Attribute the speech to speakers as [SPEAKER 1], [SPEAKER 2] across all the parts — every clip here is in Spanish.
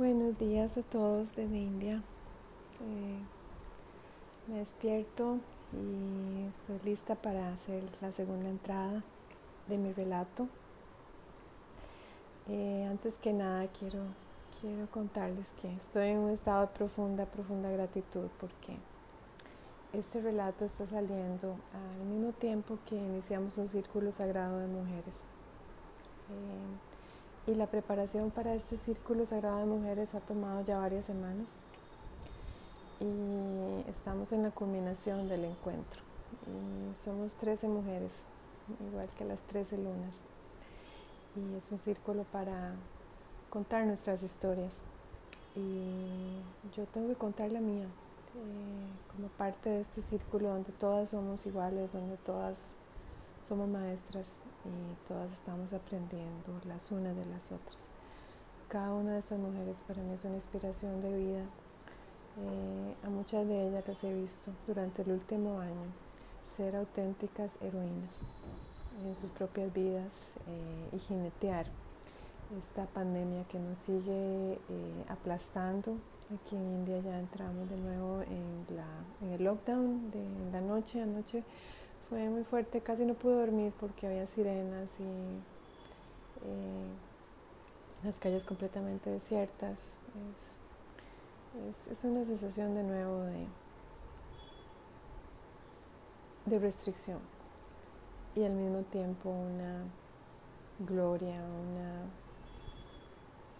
[SPEAKER 1] Buenos días a todos desde India. Eh, me despierto y estoy lista para hacer la segunda entrada de mi relato. Eh, antes que nada quiero, quiero contarles que estoy en un estado de profunda, profunda gratitud porque este relato está saliendo al mismo tiempo que iniciamos un círculo sagrado de mujeres. Eh, y la preparación para este Círculo Sagrado de Mujeres ha tomado ya varias semanas y estamos en la culminación del encuentro. Y somos 13 mujeres, igual que las 13 lunas. Y es un círculo para contar nuestras historias. Y yo tengo que contar la mía, eh, como parte de este círculo donde todas somos iguales, donde todas somos maestras y todas estamos aprendiendo las unas de las otras. Cada una de estas mujeres para mí es una inspiración de vida. Eh, a muchas de ellas las he visto durante el último año ser auténticas heroínas en sus propias vidas eh, y jinetear esta pandemia que nos sigue eh, aplastando. Aquí en India ya entramos de nuevo en, la, en el lockdown de la noche. Anoche fue muy fuerte, casi no pude dormir porque había sirenas y eh, las calles completamente desiertas. Es, es, una sensación de nuevo de, de restricción y al mismo tiempo una gloria, una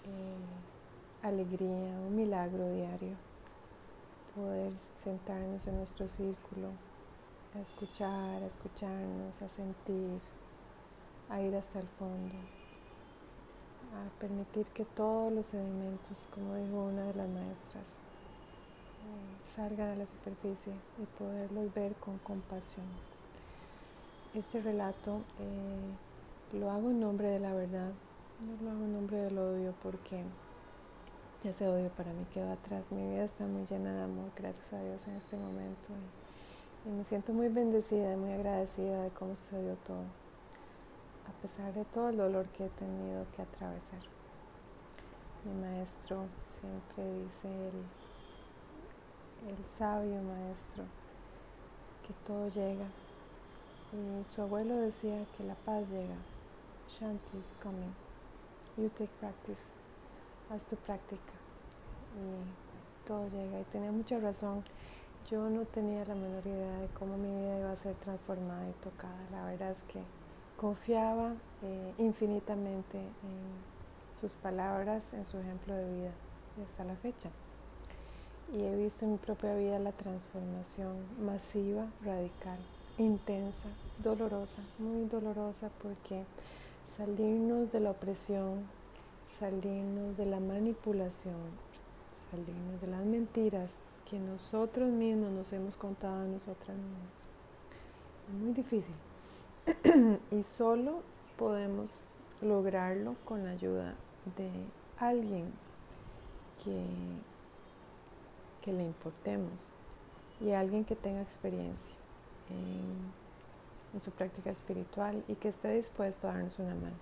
[SPEAKER 1] eh, alegría, un milagro diario. Poder sentarnos en nuestro círculo a escuchar, a escucharnos, a sentir, a ir hasta el fondo, a permitir que todos los sedimentos, como dijo una de las maestras, eh, salgan a la superficie y poderlos ver con compasión. Este relato eh, lo hago en nombre de la verdad, no lo hago en nombre del odio porque ya ese odio para mí quedó atrás. Mi vida está muy llena de amor, gracias a Dios en este momento. Y me siento muy bendecida y muy agradecida de cómo sucedió todo, a pesar de todo el dolor que he tenido que atravesar. Mi maestro siempre dice, el, el sabio maestro, que todo llega. Y su abuelo decía que la paz llega. Shanti is coming. You take practice. Haz tu práctica. Y todo llega. Y tenía mucha razón yo no tenía la menor idea de cómo mi vida iba a ser transformada y tocada. La verdad es que confiaba eh, infinitamente en sus palabras, en su ejemplo de vida, hasta la fecha. Y he visto en mi propia vida la transformación masiva, radical, intensa, dolorosa, muy dolorosa, porque salirnos de la opresión, salirnos de la manipulación, salirnos de las mentiras, que nosotros mismos nos hemos contado a nosotras mismas. Es muy difícil. y solo podemos lograrlo con la ayuda de alguien que, le importemos y alguien que tenga experiencia en, en, su práctica espiritual y que esté dispuesto a darnos una mano.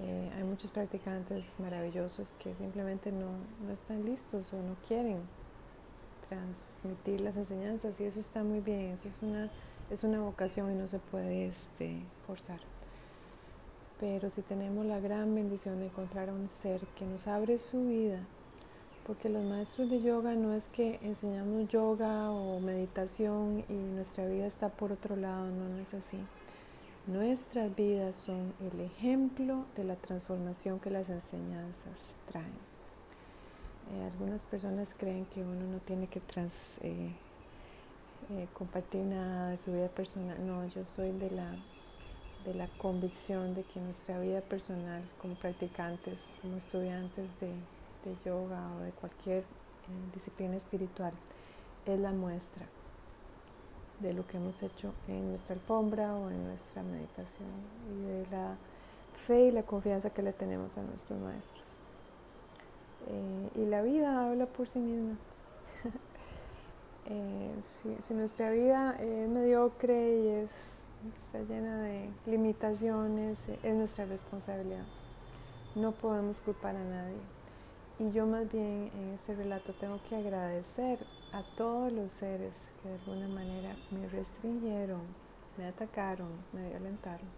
[SPEAKER 1] Eh, hay muchos practicantes maravillosos que simplemente no, no están listos o no quieren transmitir las enseñanzas y eso está muy bien, eso es una, es una vocación y no se puede este, forzar. Pero si tenemos la gran bendición de encontrar a un ser que nos abre su vida, porque los maestros de yoga no es que enseñamos yoga o meditación y nuestra vida está por otro lado, no, no es así. Nuestras vidas son el ejemplo de la transformación que las enseñanzas traen. Eh, algunas personas creen que uno no tiene que trans, eh, eh, compartir nada de su vida personal. No, yo soy de la, de la convicción de que nuestra vida personal como practicantes, como estudiantes de, de yoga o de cualquier disciplina espiritual, es la muestra de lo que hemos hecho en nuestra alfombra o en nuestra meditación y de la fe y la confianza que le tenemos a nuestros maestros. Eh, y la vida habla por sí misma. Eh, si, nuestra vida es mediocre y es, está llena de limitaciones, es nuestra responsabilidad. No podemos culpar a nadie. Y yo más bien en este relato tengo que agradecer a todos los seres que de alguna manera me restringieron, me atacaron, me violentaron,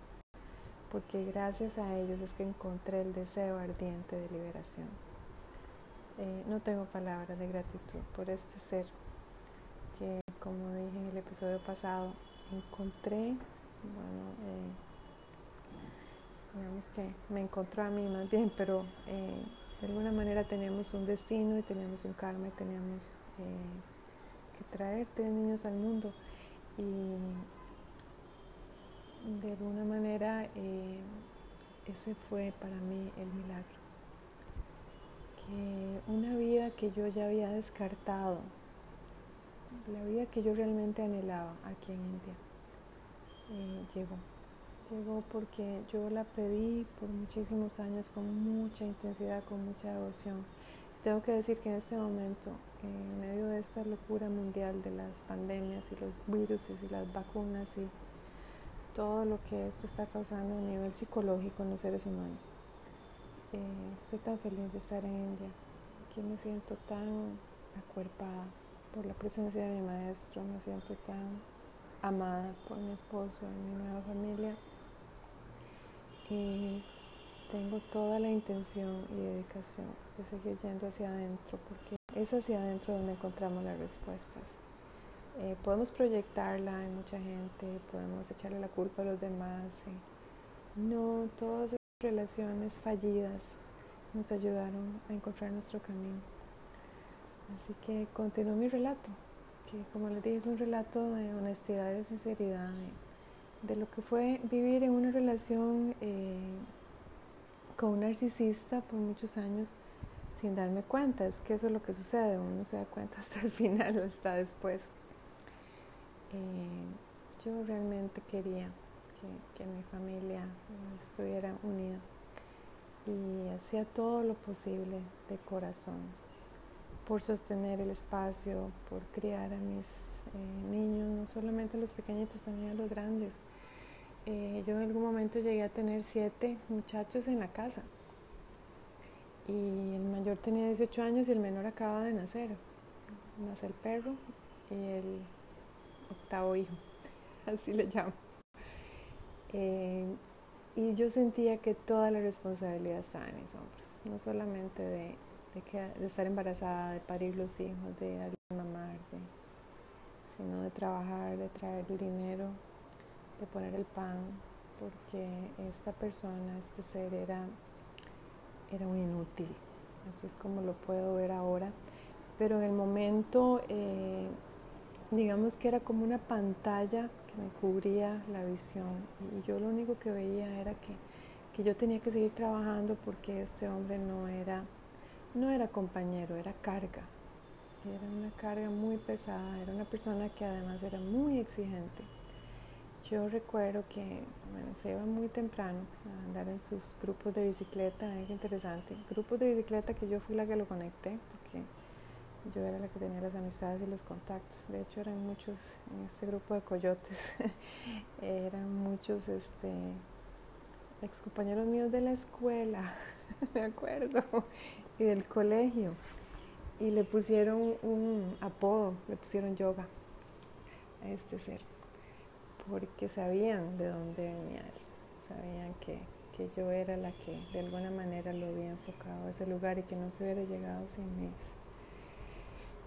[SPEAKER 1] porque gracias a ellos es que encontré el deseo ardiente de liberación. Eh, no tengo palabras de gratitud por este ser que, como dije en el episodio pasado, encontré, bueno, eh, digamos que me encontró a mí más bien, pero eh, de alguna manera teníamos un destino y teníamos un karma y teníamos que traer tres niños al mundo. Y de alguna manera ese fue para mí el milagro. Que una vida que yo ya había descartado, la vida que yo realmente anhelaba aquí en India eh, llegó. Llegó porque yo la pedí por muchísimos años con mucha intensidad, con mucha devoción. Tengo que decir que en este momento, en medio de esta locura mundial de las pandemias y los virus y las vacunas y todo lo que esto está causando a nivel psicológico en los seres humanos, estoy tan feliz de estar en India. Aquí me siento tan acuerpada por la presencia de mi maestro, me siento tan amada por mi esposo y mi nueva familia. Y tengo toda la intención y dedicación de seguir yendo hacia adentro, porque es hacia adentro donde encontramos las respuestas. Eh, podemos proyectarla en mucha gente, podemos echarle la culpa a los demás. no, todas relaciones fallidas nos ayudaron a encontrar nuestro camino. Así que continúo mi relato, que como les dije es un relato de honestidad y de sinceridad, de, lo que fue vivir en una relación eh, con un narcisista por muchos años sin darme cuenta. Es que eso es lo que sucede, uno se da cuenta hasta el final, hasta después. Eh, yo realmente quería que, mi familia estuviera unida y hacía todo lo posible de corazón por sostener el espacio, por criar a mis eh, niños, no solamente a los pequeñitos, también a los grandes. Eh, yo en algún momento llegué a tener siete muchachos en la casa y el mayor tenía 18 años y el menor acaba de nacer, más el perro y el octavo hijo, así le llamo. Eh, y yo sentía que toda la responsabilidad estaba en mis hombros, no solamente de de, estar embarazada, de parir los hijos, de darle mamar, sino de trabajar, de traer el dinero, de poner el pan, porque esta persona, este ser era, era un inútil, así es como lo puedo ver ahora, pero en el momento, eh, digamos que era como una pantalla me cubría la visión y yo lo único que veía era que, que yo tenía que seguir trabajando porque este hombre no era no era compañero, era carga. Era una carga muy pesada, era una persona que además era muy exigente. Yo recuerdo que bueno, se iba muy temprano a andar en sus grupos de bicicleta, es interesante. Grupos de bicicleta que yo fui la que lo conecté, yo era la que tenía las amistades y los contactos. De hecho, eran muchos en este grupo de coyotes, eran muchos este, ex míos de la escuela, me acuerdo y del colegio. Y le pusieron un apodo, le pusieron yoga a este ser, porque sabían de dónde venía él, sabían que, que yo era la que de alguna manera lo había enfocado a ese lugar y que no hubiera llegado sin mis,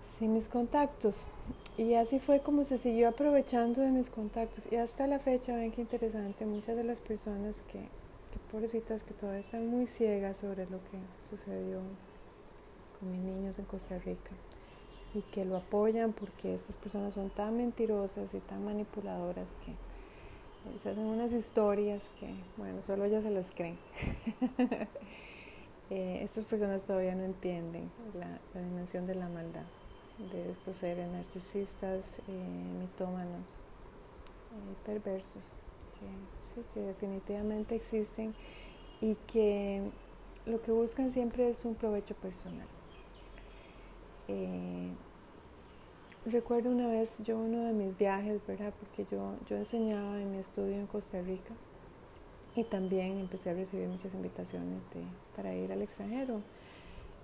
[SPEAKER 1] sin mis contactos. Y así fue como se siguió aprovechando de mis contactos. Y hasta la fecha, ven qué interesante, muchas de las personas que, que pobrecitas que todavía están muy ciegas sobre lo que sucedió con mis niños en Costa Rica y que lo apoyan porque estas personas son tan mentirosas y tan manipuladoras que se hacen unas historias que, bueno, solo ellas se las creen. Eh, estas personas todavía no entienden la, dimensión de la maldad de estos seres narcisistas, eh, mitómanos, eh, perversos que definitivamente existen y que lo que buscan siempre es un provecho personal. Eh, recuerdo una vez yo uno de mis viajes, ¿verdad? Porque yo, yo enseñaba en mi estudio en Costa Rica y también empecé a recibir muchas invitaciones para ir al extranjero.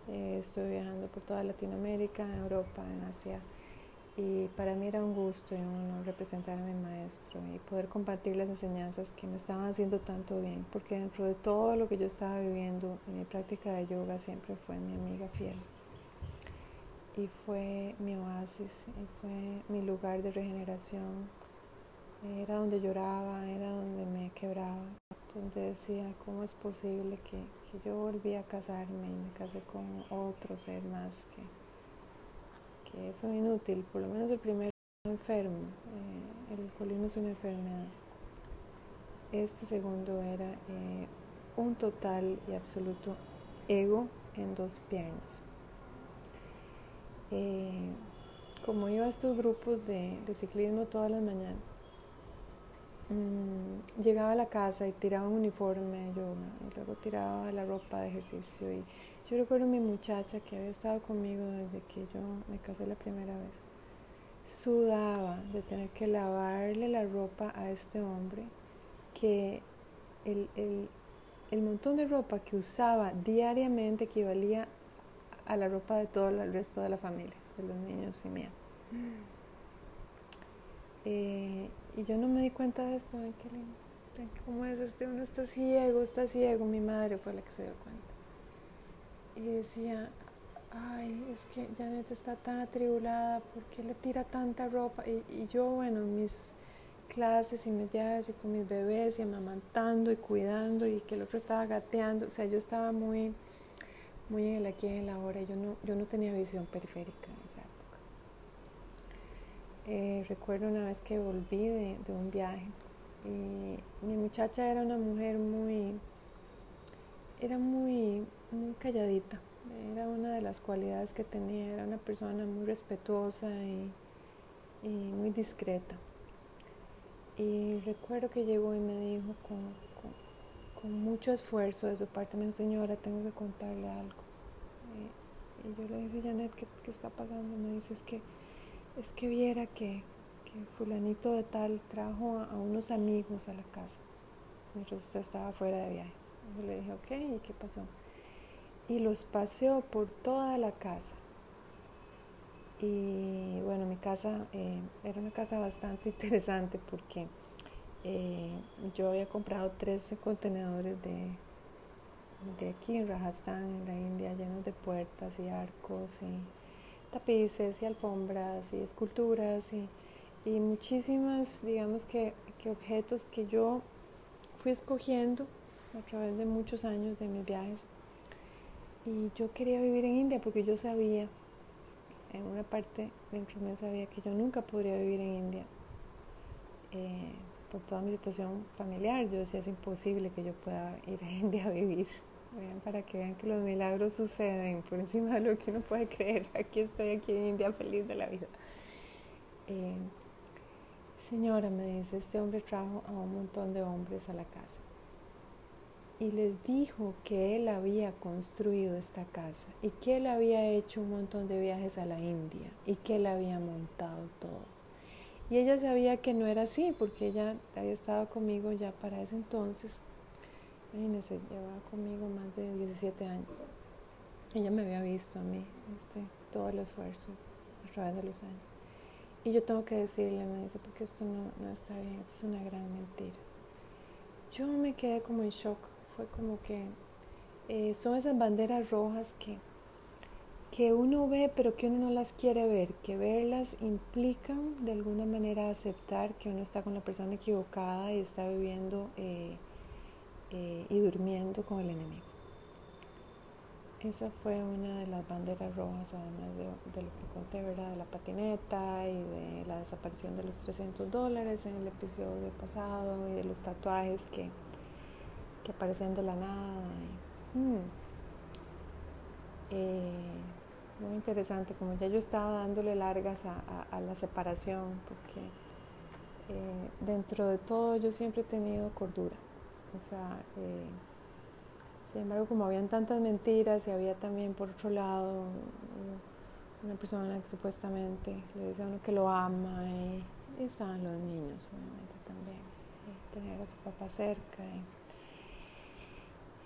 [SPEAKER 1] Eh, estuve viajando por toda Latinoamérica, Europa, en Asia. Y para mí era un gusto y un honor representar a mi maestro y poder compartir las enseñanzas que me estaban haciendo tanto bien, porque dentro de todo lo que yo estaba viviendo en mi práctica de yoga siempre fue mi amiga fiel. Y fue mi oasis, y fue mi lugar de regeneración. Era donde lloraba, era donde me quebraba, donde decía, ¿cómo es posible que, yo volví a casarme y me casé con otro ser más que que es inútil, por lo menos el primer enfermo, eh, el alcoholismo es una enfermedad. Este segundo era eh, un total y absoluto ego en dos piernas. Eh, como iba a estos grupos de, ciclismo todas las mañanas, mm, llegaba a la casa y tiraba un uniforme de yoga y luego tiraba la ropa de ejercicio y yo recuerdo a mi muchacha que había estado conmigo desde que yo me casé la primera vez. Sudaba de tener que lavarle la ropa a este hombre que el, el montón de ropa que usaba diariamente equivalía a la ropa de todo el resto de la familia, de los niños y mía. Eh, y yo no me di cuenta de esto, ay, qué lindo. ¿Cómo es este? Uno está ciego, está ciego. Mi madre fue la que se dio cuenta y decía, ay, es que Janet está tan atribulada, ¿por qué le tira tanta ropa? Y, yo, bueno, mis clases y mis y con mis bebés y amamantando y cuidando y que el otro estaba gateando, o sea, yo estaba muy, muy en el aquí y en la hora, yo no, yo no tenía visión periférica. Eh, recuerdo una vez que volví de, un viaje y mi muchacha era una mujer muy, era muy muy calladita. Era una de las cualidades que tenía. Era una persona muy respetuosa y, muy discreta. Y recuerdo que llegó y me dijo con, mucho esfuerzo de su parte, me dijo, señora, tengo que contarle algo. Y, yo le dije, Janet, ¿qué, ¿qué, está pasando? Me dice, es que, es que viera que, que fulanito de tal trajo a, unos amigos a la casa, mientras usted estaba fuera de viaje. Yo le dije, ok, ¿y qué pasó? y los paseó por toda la casa. Y bueno, mi casa eh, era una casa bastante interesante porque eh, yo había comprado 13 contenedores de, de aquí en Rajasthan, en la India, llenos de puertas y arcos y tapices y alfombras y esculturas y, y muchísimas, digamos que, que objetos que yo fui escogiendo a través de muchos años de mis viajes y yo quería vivir en India porque yo sabía, en una parte dentro mío sabía que yo nunca podría vivir en India. Eh, por toda mi situación familiar, yo decía es imposible que yo pueda ir a India a vivir. Para que vean que los milagros suceden por encima de lo que uno puede creer. Aquí estoy, aquí en India, feliz de la vida. Eh, señora, me dice, este hombre trajo a un montón de hombres a la casa y les dijo que él había construido esta casa y que él había hecho un montón de viajes a la India y que él había montado todo. Y ella sabía que no era así porque ella había estado conmigo ya para ese entonces. Imagínense, llevaba conmigo más de 17 años. Ella me había visto a mí, este, todo el esfuerzo a través de los años. Y yo tengo que decirle, me dice, porque esto no, no está bien, esto es una gran mentira. Yo me quedé como en shock fue como que eh, son esas banderas rojas que, que uno ve pero que uno no las quiere ver, que verlas implican de alguna manera aceptar que uno está con la persona equivocada y está viviendo eh, eh, y durmiendo con el enemigo. Esa fue una de las banderas rojas, además de, lo que conté, ¿verdad? De la patineta y de la desaparición de los 300 dólares en el episodio pasado y de los tatuajes que, que aparecen de la nada. Mm, eh, muy interesante, como ya yo estaba dándole largas a, la separación, porque eh, dentro de todo yo siempre he tenido cordura. Eh, sin embargo, como habían tantas mentiras y había también por otro lado una persona que supuestamente le dice a uno que lo ama y, estaban los niños, obviamente también, tener a su papá cerca.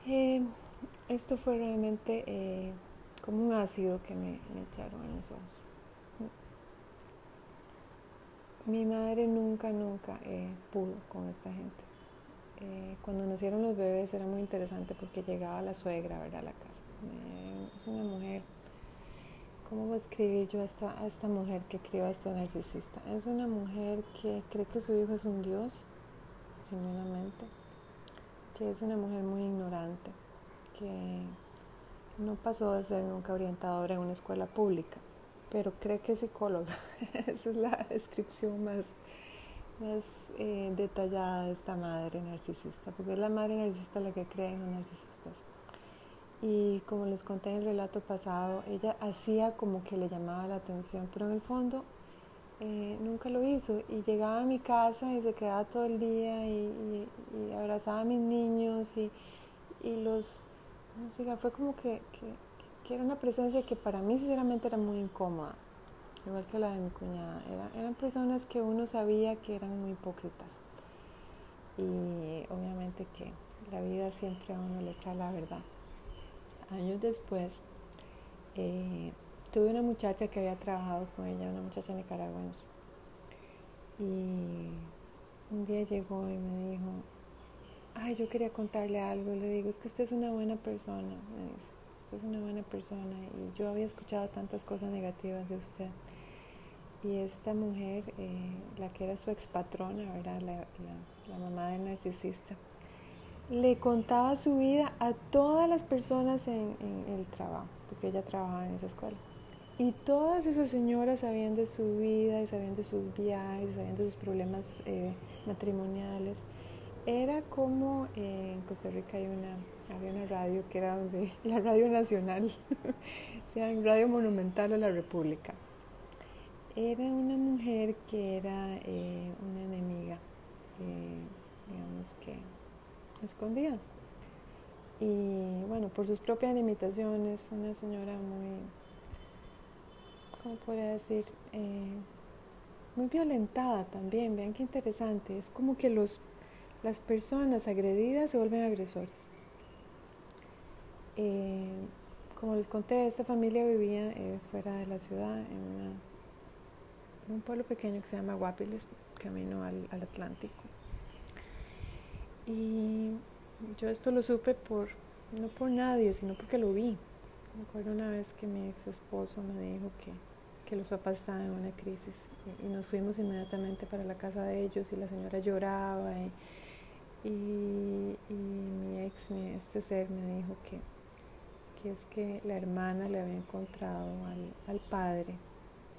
[SPEAKER 1] Y, eh, esto fue realmente eh, como un ácido que me, echaron en los ojos. Mi madre nunca, nunca pudo con esta gente. Eh, cuando nacieron los bebés era muy interesante porque llegaba la suegra ¿verdad? a la casa. Es una mujer, ¿cómo voy a escribir yo a esta, esta mujer que crió a este narcisista? Es una mujer que cree que su hijo es un dios, genuinamente, que es una mujer muy ignorante, que no pasó de ser nunca orientadora en una escuela pública pero cree que es psicóloga. Esa es la descripción más, más eh, detallada de esta madre narcisista, porque es la madre narcisista la que cree en los narcisistas. Y como les conté en el relato pasado, ella hacía como que le llamaba la atención, pero en el fondo eh, nunca lo hizo. Y llegaba a mi casa y se quedaba todo el día y, abrazaba a mis niños y, y los... Fue como que que era una presencia que para mí sinceramente era muy incómoda, igual que la de mi cuñada. eran personas que uno sabía que eran muy hipócritas. Y obviamente que la vida siempre a uno le trae la verdad. Años después, eh, tuve una muchacha que había trabajado con ella, una muchacha nicaragüense. Y un día llegó y me dijo, ay, yo quería contarle algo. Le digo, es que usted es una buena persona, me dice es una buena persona y yo había escuchado tantas cosas negativas de usted. Y esta mujer, eh, la que era su expatrona, ¿verdad? La, la, mamá del narcisista, le contaba su vida a todas las personas en, el trabajo, porque ella trabajaba en esa escuela. Y todas esas señoras sabían de su vida y sabían de sus viajes, sabían de sus problemas eh, matrimoniales. Era como en Costa Rica hay una había una radio que era donde, la radio nacional, sea, Radio Monumental de la República. Era una mujer que era eh, una enemiga, eh, digamos que escondida. Y bueno, por sus propias limitaciones, una señora muy, ¿cómo podría decir? Eh, muy violentada también, vean qué interesante, es como que los, las personas agredidas se vuelven agresores. Como les conté, esta familia vivía fuera de la ciudad, en, un pueblo pequeño que se llama Guapiles, camino al, Atlántico. Y yo esto lo supe por, no por nadie, sino porque lo vi. Me acuerdo una vez que mi ex esposo me dijo que, que los papás estaban en una crisis y, nos fuimos inmediatamente para la casa de ellos y la señora lloraba y, y, mi ex, mi, este ser, me dijo que, que es que la hermana le había encontrado al, padre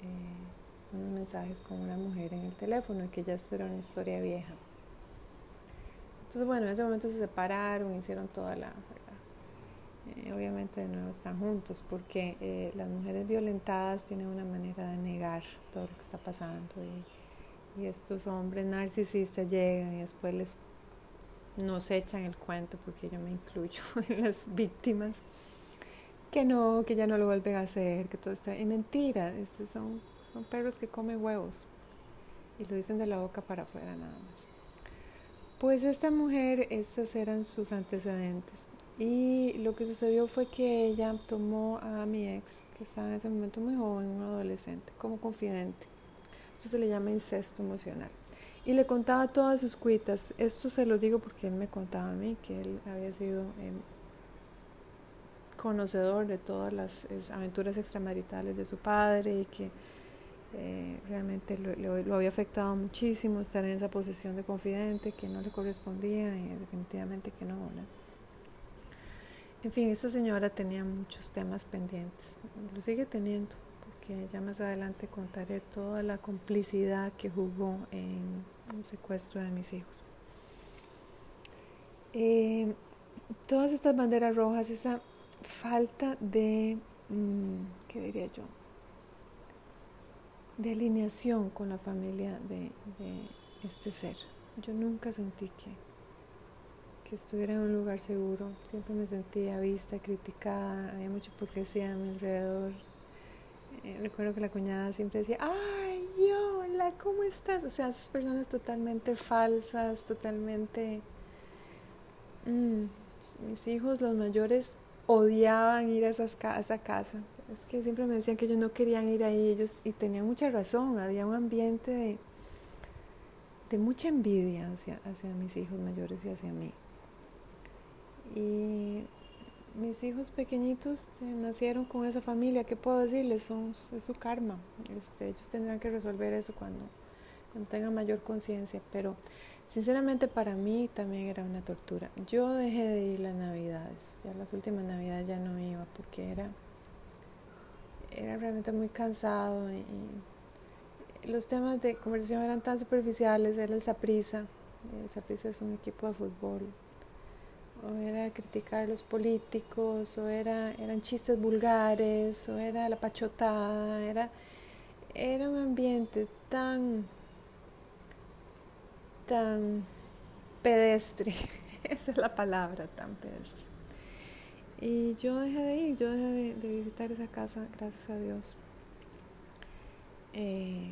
[SPEAKER 1] eh, mensajes con una mujer en el teléfono y que ya esto era una historia vieja. Entonces, bueno, en ese momento se separaron, hicieron toda la... Eh, obviamente de nuevo están juntos porque eh, las mujeres violentadas tienen una manera de negar todo lo que está pasando y, y estos hombres narcisistas llegan y después les nos echan el cuento porque yo me incluyo en las víctimas que no, que ya no lo vuelven a hacer, que todo está... Y mentira, estos son, son perros que comen huevos y lo dicen de la boca para afuera nada más. Pues esta mujer, estos eran sus antecedentes. Y lo que sucedió fue que ella tomó a mi ex, que estaba en ese momento muy joven, un adolescente, como confidente. Esto se le llama incesto emocional. Y le contaba todas sus cuitas. Esto se lo digo porque él me contaba a mí que él había sido em, conocedor de todas las aventuras extramaritales de su padre y que eh, realmente lo, había afectado muchísimo estar en esa posición de confidente que no le correspondía y definitivamente que no. En fin, esta señora tenía muchos temas pendientes, lo sigue teniendo, porque ya más adelante contaré toda la complicidad que jugó en el secuestro de mis hijos. Eh, todas estas banderas rojas, esa falta de, mm, ¿qué diría yo? De alineación con la familia de, este ser. Yo nunca sentí que, que estuviera en un lugar seguro. Siempre me sentía vista, criticada, había mucha hipocresía a mi alrededor. Eh, recuerdo que la cuñada siempre decía, ¡ay, hola, ¿cómo estás? O sea, esas personas totalmente falsas, totalmente... Mm, mis hijos, los mayores, odiaban ir a, esas, a esa casa. Es que siempre me decían que ellos no querían ir ahí, ellos, y tenían mucha razón, había un ambiente de, mucha envidia hacia, hacia mis hijos mayores y hacia mí. Y mis hijos pequeñitos eh, nacieron con esa familia, ¿qué puedo decirles? Son, es su karma. Este, ellos tendrán que resolver eso cuando tengan mayor conciencia, pero sinceramente para mí también era una tortura. Yo dejé de ir las navidades, ya las últimas navidades ya no iba porque era, era realmente muy cansado y, los temas de conversación eran tan superficiales, era el Saprisa, el Saprisa es un equipo de fútbol o era criticar a los políticos, o era, eran chistes vulgares, o era la pachotada, era, era un ambiente tan, tan pedestre, esa es la palabra, tan pedestre. Y yo dejé de ir, yo dejé de, visitar esa casa, gracias a Dios. Eh,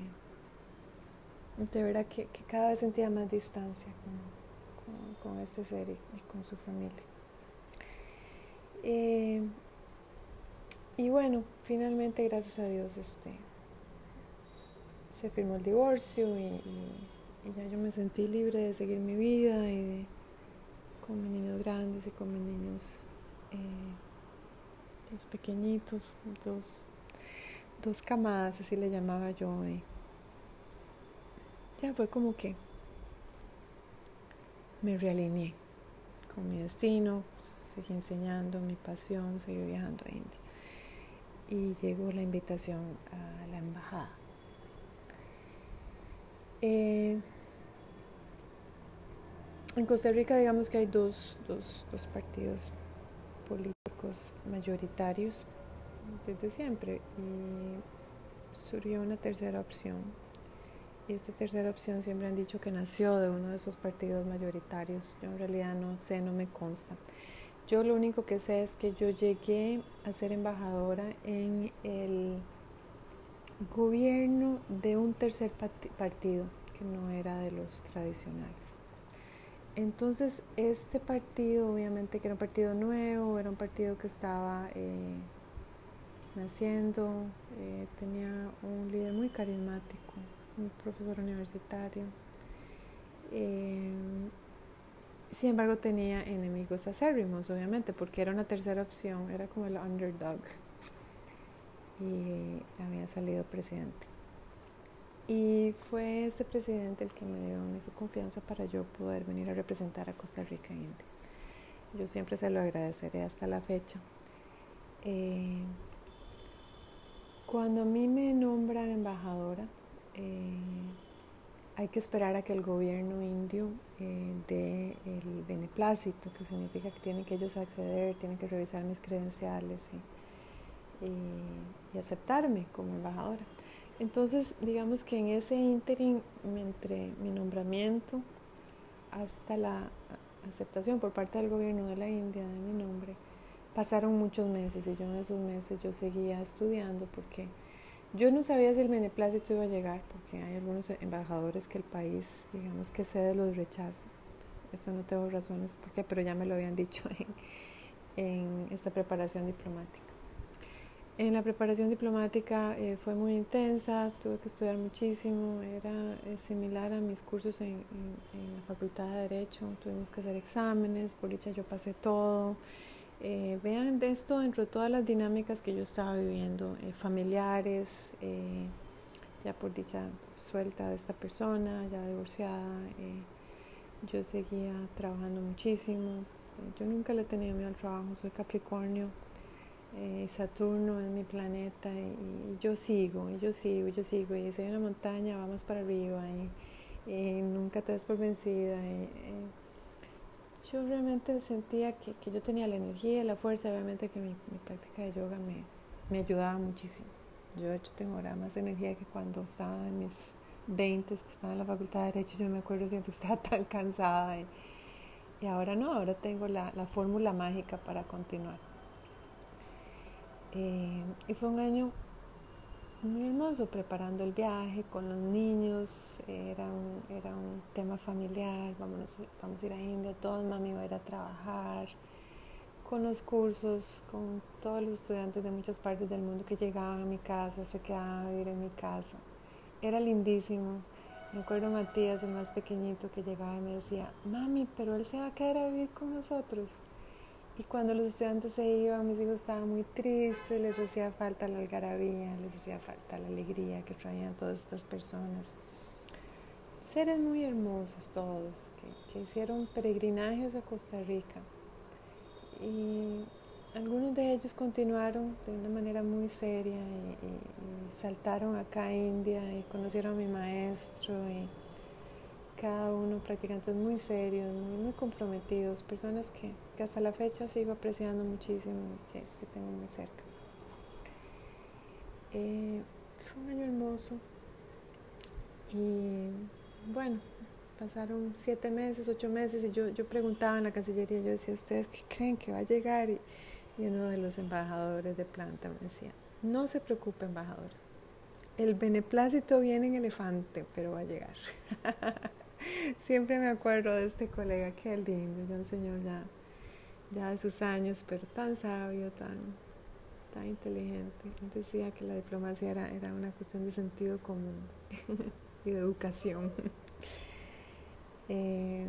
[SPEAKER 1] de verdad que, que, cada vez sentía más distancia con ese ser y, con su familia. Eh, y bueno, finalmente, gracias a Dios, este, se firmó el divorcio y, ya yo me sentí libre de seguir mi vida y con mis niños grandes y con mis niños eh, los pequeñitos, dos, dos camadas, así le llamaba yo. Y ya fue como que me realineé con mi destino, seguí enseñando mi pasión, seguí viajando a India. Y llegó la invitación a la embajada. Eh, en Costa Rica digamos que hay dos, dos, dos partidos políticos mayoritarios desde siempre y surgió una tercera opción y esta tercera opción siempre han dicho que nació de uno de esos partidos mayoritarios. Yo en realidad no sé, no me consta. Yo lo único que sé es que yo llegué a ser embajadora en el gobierno de un tercer partido que no era de los tradicionales. Entonces, este partido, obviamente que era un partido nuevo, era un partido que estaba eh, naciendo, eh, tenía un líder muy carismático, un profesor universitario. Eh, sin embargo, tenía enemigos acérrimos, obviamente, porque era una tercera opción, era como el underdog. Y había salido presidente. Y fue este presidente el que me dio su confianza para yo poder venir a representar a Costa Rica India. Yo siempre se lo agradeceré hasta la fecha. Eh, cuando a mí me nombran embajadora, eh, hay que esperar a que el gobierno indio eh, dé el beneplácito, que significa que tienen que ellos acceder, tienen que revisar mis credenciales y, aceptarme como embajadora. Entonces, digamos que en ese ínterin, entre mi nombramiento hasta la aceptación por parte del gobierno de la India de mi nombre, pasaron muchos meses y yo en esos meses yo seguía estudiando porque yo no sabía si el beneplácito iba a llegar, porque hay algunos embajadores que el país, digamos que cede los rechaza. Eso no tengo razones por qué, pero ya me lo habían dicho en, esta preparación diplomática. En la preparación diplomática eh, fue muy intensa, tuve que estudiar muchísimo, era eh, similar a mis cursos en, la Facultad de Derecho, tuvimos que hacer exámenes, por dicha yo pasé todo. Eh, vean de esto dentro de todas las dinámicas que yo estaba viviendo, familiares, ya por dicha suelta de esta persona, ya divorciada, yo seguía trabajando muchísimo, yo nunca le tenía miedo al trabajo, soy Capricornio, Saturno es mi planeta y, yo sigo, y yo sigo, y yo sigo, y si una montaña vamos para arriba y, nunca te des por vencida yo realmente sentía que, que, yo tenía la energía y la fuerza, obviamente que mi, práctica de yoga me, me, ayudaba muchísimo. Yo de hecho tengo ahora más energía que cuando estaba en mis 20, que estaba en la facultad de Derecho, yo me acuerdo siempre estaba tan cansada y, y ahora no, ahora tengo la, la fórmula mágica para continuar. Eh, y fue un año muy hermoso preparando el viaje con los niños, era un, era un tema familiar, vamos a ir a India, todos, mami va a ir a trabajar, con los cursos, con todos los estudiantes de muchas partes del mundo que llegaban a mi casa, se quedaban a vivir en mi casa. Era lindísimo. Me acuerdo Matías, el más pequeñito, que llegaba y me decía, mami, pero él se va a quedar a vivir con nosotros. Y cuando los estudiantes se iban, mis hijos estaban muy tristes, les hacía falta la algarabía, les hacía falta la alegría que traían todas estas personas. Seres muy hermosos todos, que, hicieron peregrinajes a Costa Rica y algunos de ellos continuaron de una manera muy seria y, saltaron acá a India y conocieron a mi maestro y cada uno practicantes muy serios, muy, comprometidos, personas que, hasta la fecha sigo apreciando muchísimo que, tengo muy cerca. Eh, fue un año hermoso y bueno, pasaron siete meses, ocho meses y yo, yo preguntaba en la Cancillería, yo decía, ¿ustedes qué creen que va a llegar? Y, uno de los embajadores de planta me decía, no se preocupe embajador, el beneplácito viene en elefante, pero va a llegar. Siempre me acuerdo de este colega, qué lindo, ya un señor ya, ya de sus años, pero tan sabio, tan, tan inteligente. Él decía que la diplomacia era, era una cuestión de sentido común y de educación. Eh,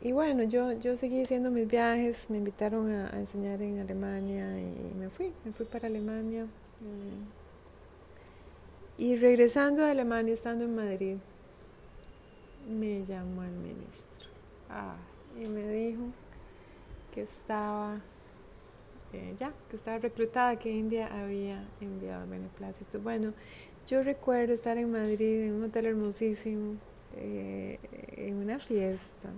[SPEAKER 1] y bueno, yo, yo seguí haciendo mis viajes, me invitaron a, enseñar en Alemania y me fui, me fui para Alemania. Eh, y regresando a Alemania, estando en Madrid, me llamó el ministro ah, y me dijo que estaba eh, ya, que estaba reclutada, que India había enviado el beneplácito. Bueno, yo recuerdo estar en Madrid en un hotel hermosísimo, eh, en una fiesta,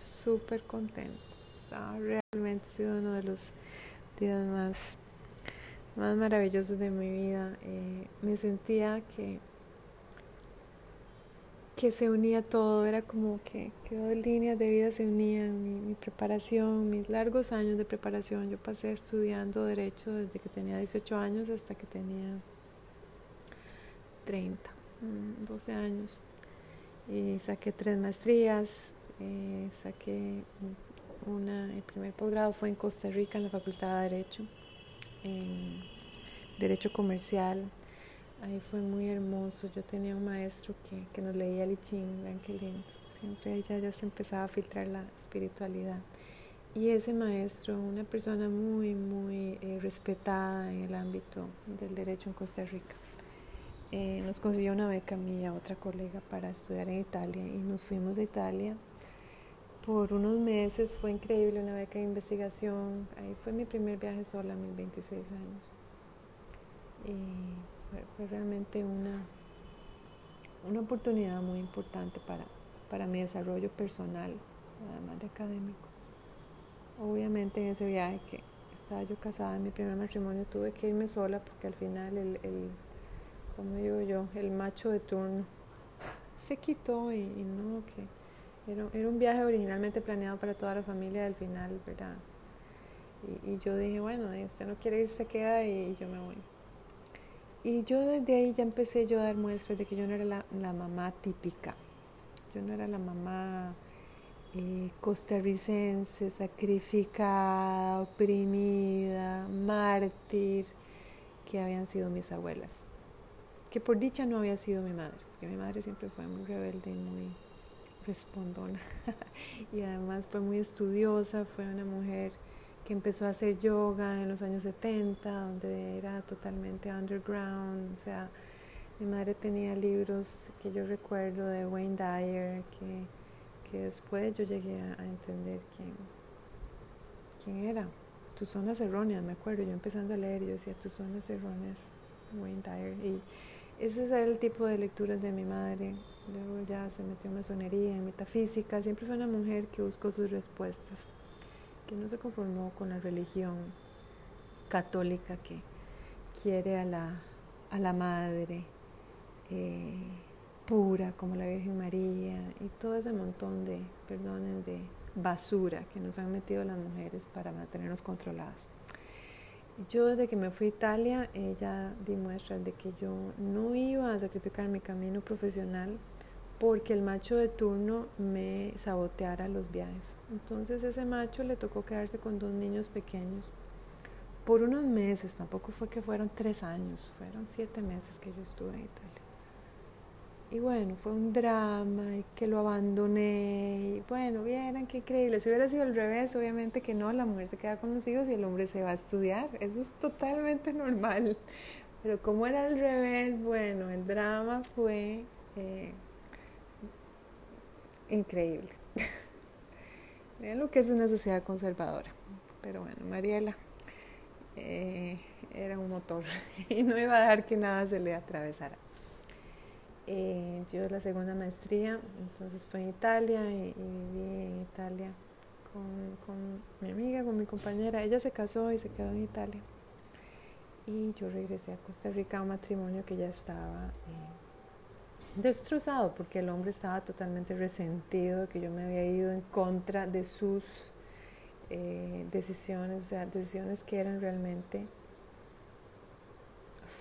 [SPEAKER 1] súper contenta. Estaba realmente, sido uno de los días más, más maravillosos de mi vida. Eh, me sentía que, que se unía todo, era como que, que dos líneas de vida se unían, mi, mi, preparación, mis largos años de preparación. Yo pasé estudiando derecho desde que tenía 18 años hasta que tenía 30, 12 mm, años. Y saqué tres maestrías, eh, saqué una, el primer posgrado fue en Costa Rica en la Facultad de Derecho, en Derecho Comercial. Ahí fue muy hermoso. Yo tenía un maestro que, que nos leía el Ching, vean qué lindo. Siempre ella ya se empezaba a filtrar la espiritualidad. Y ese maestro, una persona muy, muy eh, respetada en el ámbito del derecho en Costa Rica. Eh, nos consiguió una beca a mí a otra colega para estudiar en Italia y nos fuimos de Italia por unos meses. Fue increíble, una beca de investigación. Ahí fue mi primer viaje sola a mis 26 años. Fue, realmente una, una oportunidad muy importante para, para mi desarrollo personal, además de académico. Obviamente en ese viaje que estaba yo casada en mi primer matrimonio tuve que irme sola porque al final el, el como digo yo, el macho de turno se quitó y, no, que era, era, un viaje originalmente planeado para toda la familia al final, ¿verdad? Y, yo dije, bueno, usted no quiere ir, se queda y, yo me voy. Y yo desde ahí ya empecé yo a dar muestras de que yo no era la, la mamá típica, yo no era la mamá eh, costarricense, sacrificada, oprimida, mártir, que habían sido mis abuelas. Que por dicha no había sido mi madre, porque mi madre siempre fue muy rebelde y muy respondona. Y además fue muy estudiosa, fue una mujer que empezó a hacer yoga en los años 70, donde era totalmente underground, o sea, mi madre tenía libros que yo recuerdo de Wayne Dyer, que, que después yo llegué a, entender quién, quién era. Tus zonas erróneas, me acuerdo, yo empezando a leer, yo decía, tus zonas erróneas, Wayne Dyer, y ese era el tipo de lecturas de mi madre. Luego ya se metió en masonería, en metafísica. Siempre fue una mujer que buscó sus respuestas, que no se conformó con la religión católica que quiere a la, a la madre eh, pura como la Virgen María y todo ese montón de, perdonen, de basura que nos han metido las mujeres para mantenernos controladas. Yo desde que me fui a Italia, ella di muestras de que yo no iba a sacrificar mi camino profesional porque el macho de turno me saboteara los viajes. Entonces ese macho le tocó quedarse con dos niños pequeños por unos meses, tampoco fue que fueron tres años, fueron siete meses que yo estuve en Italia. Y bueno, fue un drama y que lo abandoné. Y bueno, vieran qué increíble. Si hubiera sido al revés, obviamente que no, la mujer se queda con los hijos y el hombre se va a estudiar. Eso es totalmente normal. Pero como era al revés, bueno, el drama fue eh, increíble. Vean lo que es una sociedad conservadora. Pero bueno, Mariela eh, era un motor y no iba a dejar que nada se le atravesara. Eh, yo la segunda maestría, entonces fue en Italia y, viví en Italia con, con, mi amiga, con mi compañera. Ella se casó y se quedó en Italia. Y yo regresé a Costa Rica a un matrimonio que ya estaba eh, destrozado porque el hombre estaba totalmente resentido de que yo me había ido en contra de sus eh, decisiones, o sea, decisiones que eran realmente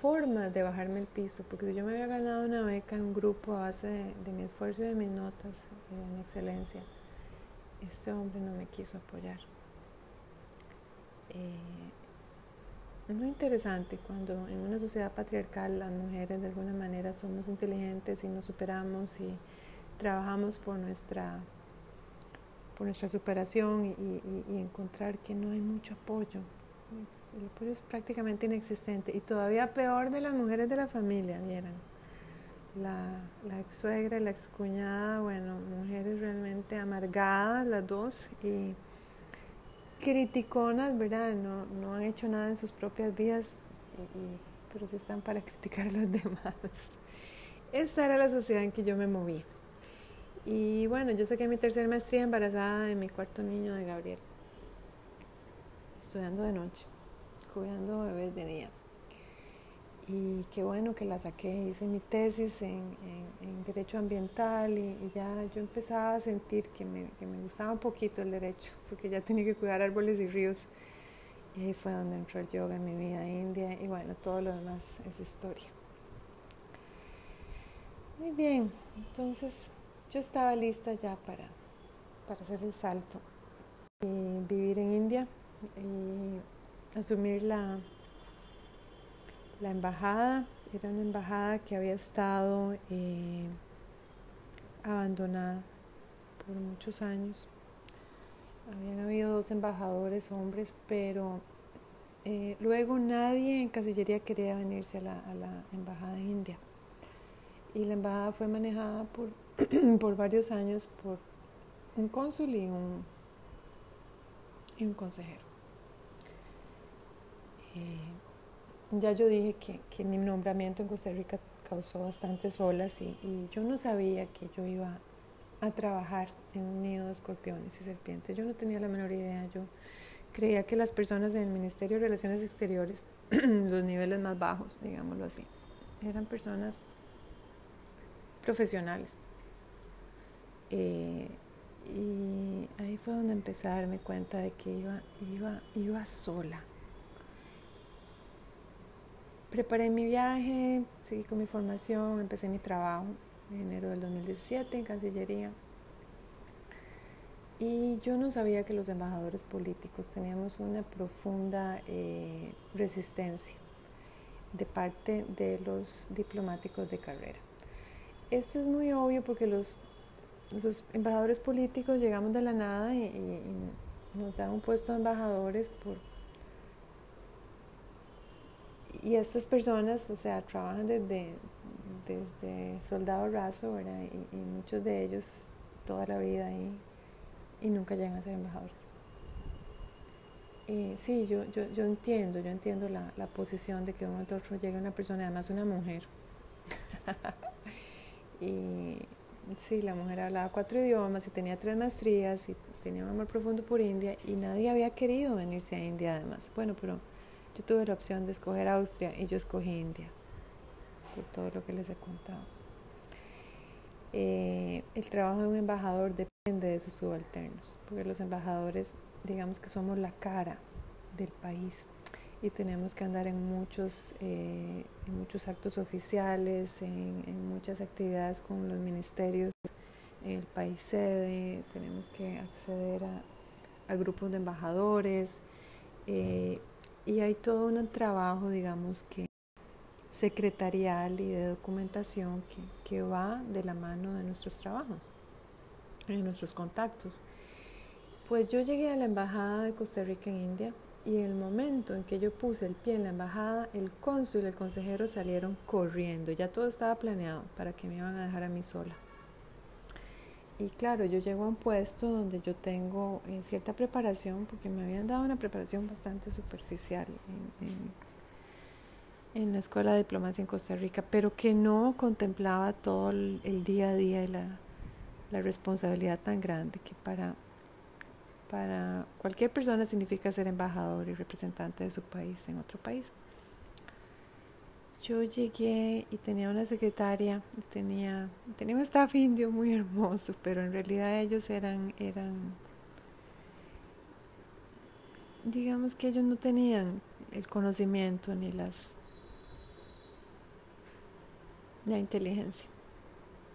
[SPEAKER 1] formas de bajarme el piso, porque si yo me había ganado una beca en un grupo a base de, mi esfuerzo y de mis notas, de mi excelencia, este hombre no me quiso apoyar. Eh, es muy interesante cuando en una sociedad patriarcal las mujeres de alguna manera somos inteligentes y nos superamos y trabajamos por nuestra por nuestra superación y, encontrar que no hay mucho apoyo. El apoyo es prácticamente inexistente y todavía peor de las mujeres de la familia, vieran. La, la ex suegra y la ex cuñada, bueno, mujeres realmente amargadas las dos y criticonas, ¿verdad? No, no han hecho nada en sus propias vidas, pero sí están para criticar a los demás. Esta era la sociedad en que yo me movía. Y bueno, yo saqué mi tercera maestría embarazada de mi cuarto niño de Gabriel, estudiando de noche, cuidando bebés de día. Y qué bueno que la saqué, hice mi tesis en, Derecho Ambiental y, ya yo empezaba a sentir que me, que me gustaba un poquito el derecho, porque ya tenía que cuidar árboles y ríos. Y ahí fue donde entró el yoga en mi vida india y bueno, todo lo demás es historia. Muy bien, entonces yo estaba lista ya para, para hacer el salto y vivir en India y asumir la, la embajada. Era una embajada que había estado eh, abandonada por muchos años. Habían habido dos embajadores hombres, pero eh, luego nadie en Cancillería quería venirse a la, a la embajada en India. Y la embajada fue manejada por por varios años por un cónsul y un, y un consejero. Eh, ya yo dije que, que, mi nombramiento en Costa Rica causó bastantes olas y, yo no sabía que yo iba a trabajar en un nido de escorpiones y serpientes. Yo no tenía la menor idea. Yo creía que las personas del Ministerio de Relaciones Exteriores, los niveles más bajos, digámoslo así, eran personas profesionales. Eh, y ahí fue donde empecé a darme cuenta de que iba, iba, iba sola. Preparé mi viaje, seguí con mi formación, empecé mi trabajo en enero del 2017 en Cancillería. Y yo no sabía que los embajadores políticos teníamos una profunda eh, resistencia de parte de los diplomáticos de carrera. Esto es muy obvio porque los los embajadores políticos llegamos de la nada y, nos dan un puesto de embajadores por y estas personas, o sea, trabajan desde, desde soldado raso, ¿verdad? Y, muchos de ellos toda la vida y, y nunca llegan a ser embajadores. Eh, sí, yo, yo, yo entiendo, yo entiendo la, la posición de que un momento otro llegue una persona, además una mujer. y, Sí, la mujer hablaba cuatro idiomas y tenía tres maestrías y tenía un amor profundo por India y nadie había querido venirse a India además. Bueno, pero yo tuve la opción de escoger Austria y yo escogí India por todo lo que les he contado. Eh, el trabajo de un embajador depende de sus subalternos, porque los embajadores, digamos que somos la cara del país. y tenemos que andar en muchos, eh, en muchos actos oficiales, en, muchas actividades con los ministerios en el país sede, tenemos que acceder a, grupos de embajadores eh, y hay todo un trabajo, digamos, que secretarial y de documentación que, que va de la mano de nuestros trabajos, de nuestros contactos. Pues yo llegué a la Embajada de Costa Rica en India y en el momento en que yo puse el pie en la embajada, el cónsul y el consejero salieron corriendo. Ya todo estaba planeado para que me iban a dejar a mí sola. Y claro, yo llego a un puesto donde yo tengo eh, cierta preparación, porque me habían dado una preparación bastante superficial en, la Escuela de Diplomacia en Costa Rica, pero que no contemplaba todo el, día a día y la, la responsabilidad tan grande que para para cualquier persona significa ser embajador y representante de su país en otro país. Yo llegué y tenía una secretaria, tenía, tenía un staff indio muy hermoso, pero en realidad ellos eran, eran, digamos que ellos no tenían el conocimiento ni las, la inteligencia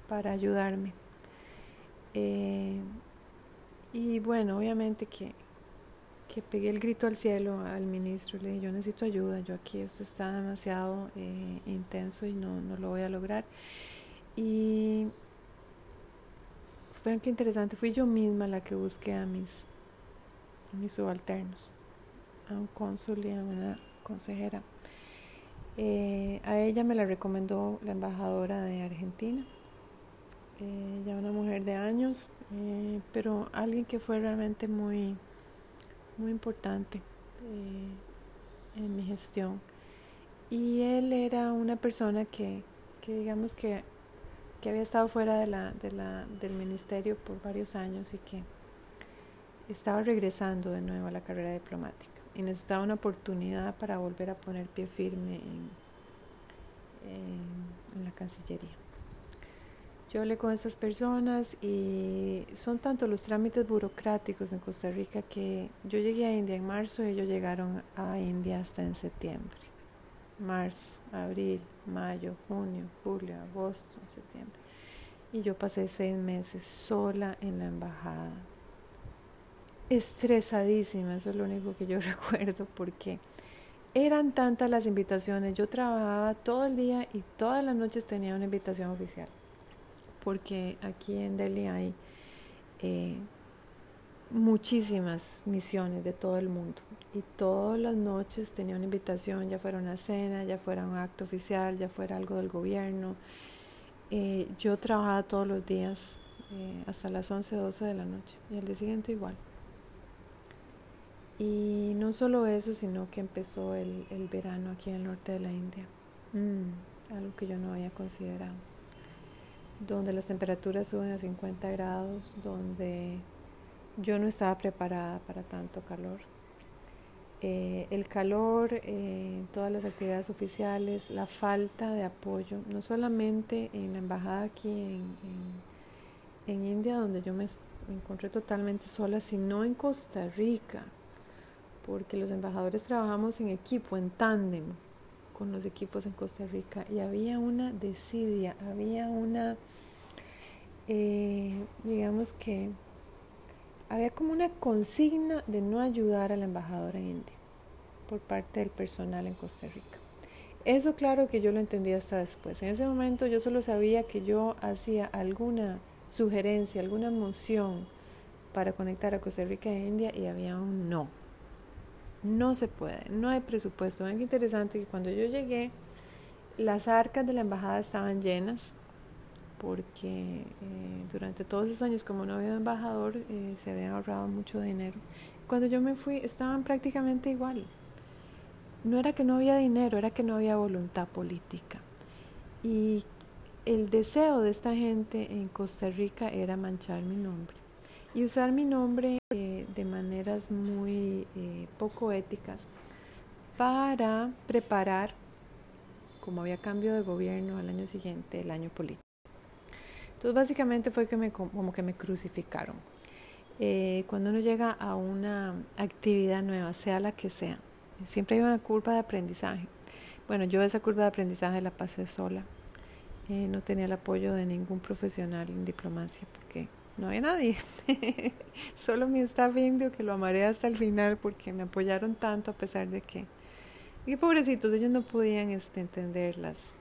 [SPEAKER 1] para ayudarme. Eh, y bueno, obviamente que, que pegué el grito al cielo al ministro y le dije, yo necesito ayuda, yo aquí esto está demasiado eh, intenso y no, no lo voy a lograr. Y fue que interesante, fui yo misma la que busqué a mis, a mis subalternos, a un cónsul y a una consejera. Eh, a ella me la recomendó la embajadora de Argentina eh, ya una mujer de años, eh, pero alguien que fue realmente muy, muy importante eh, en mi gestión. Y él era una persona que, que digamos que, que, había estado fuera de la, de la, del ministerio por varios años y que estaba regresando de nuevo a la carrera diplomática y necesitaba una oportunidad para volver a poner pie firme en, en la Cancillería. Yo hablé con esas personas y son tanto los trámites burocráticos en Costa Rica que yo llegué a India en marzo y ellos llegaron a India hasta en septiembre. Marzo, abril, mayo, junio, julio, agosto, septiembre. Y yo pasé seis meses sola en la embajada. Estresadísima, eso es lo único que yo recuerdo porque eran tantas las invitaciones. Yo trabajaba todo el día y todas las noches tenía una invitación oficial porque aquí en Delhi hay eh, muchísimas misiones de todo el mundo y todas las noches tenía una invitación, ya fuera una cena, ya fuera un acto oficial, ya fuera algo del gobierno. Eh, yo trabajaba todos los días eh, hasta las 11, 12 de la noche y al día siguiente igual. Y no solo eso, sino que empezó el, el verano aquí en el norte de la India, mm, algo que yo no había considerado donde las temperaturas suben a 50 grados, donde yo no estaba preparada para tanto calor. Eh, el calor, eh, todas las actividades oficiales, la falta de apoyo, no solamente en la embajada aquí en, India, donde yo me, me, encontré totalmente sola, sino en Costa Rica, porque los embajadores trabajamos en equipo, en tándem con los equipos en Costa Rica y había una desidia, había una, eh, digamos que, había como una consigna de no ayudar a la embajadora India por parte del personal en Costa Rica. Eso claro que yo lo entendí hasta después. En ese momento yo solo sabía que yo hacía alguna sugerencia, alguna moción para conectar a Costa Rica e India y había un no. No se puede, no hay presupuesto. Ven qué interesante que cuando yo llegué, las arcas de la embajada estaban llenas porque eh, durante todos esos años como no había embajador eh, se había ahorrado mucho dinero. Cuando yo me fui estaban prácticamente igual. No era que no había dinero, era que no había voluntad política. Y el deseo de esta gente en Costa Rica era manchar mi nombre y usar mi nombre de maneras muy eh, poco éticas para preparar, como había cambio de gobierno al año siguiente, el año político. Entonces básicamente fue que me, como que me crucificaron. Eh, cuando uno llega a una actividad nueva, sea la que sea, siempre hay una curva de aprendizaje. Bueno, yo esa curva de aprendizaje la pasé sola. Eh, no tenía el apoyo de ningún profesional en diplomacia porque no había nadie. Solo mi staff indio que lo amaré hasta el final porque me apoyaron tanto a pesar de que, y pobrecitos, ellos no podían este, entender las,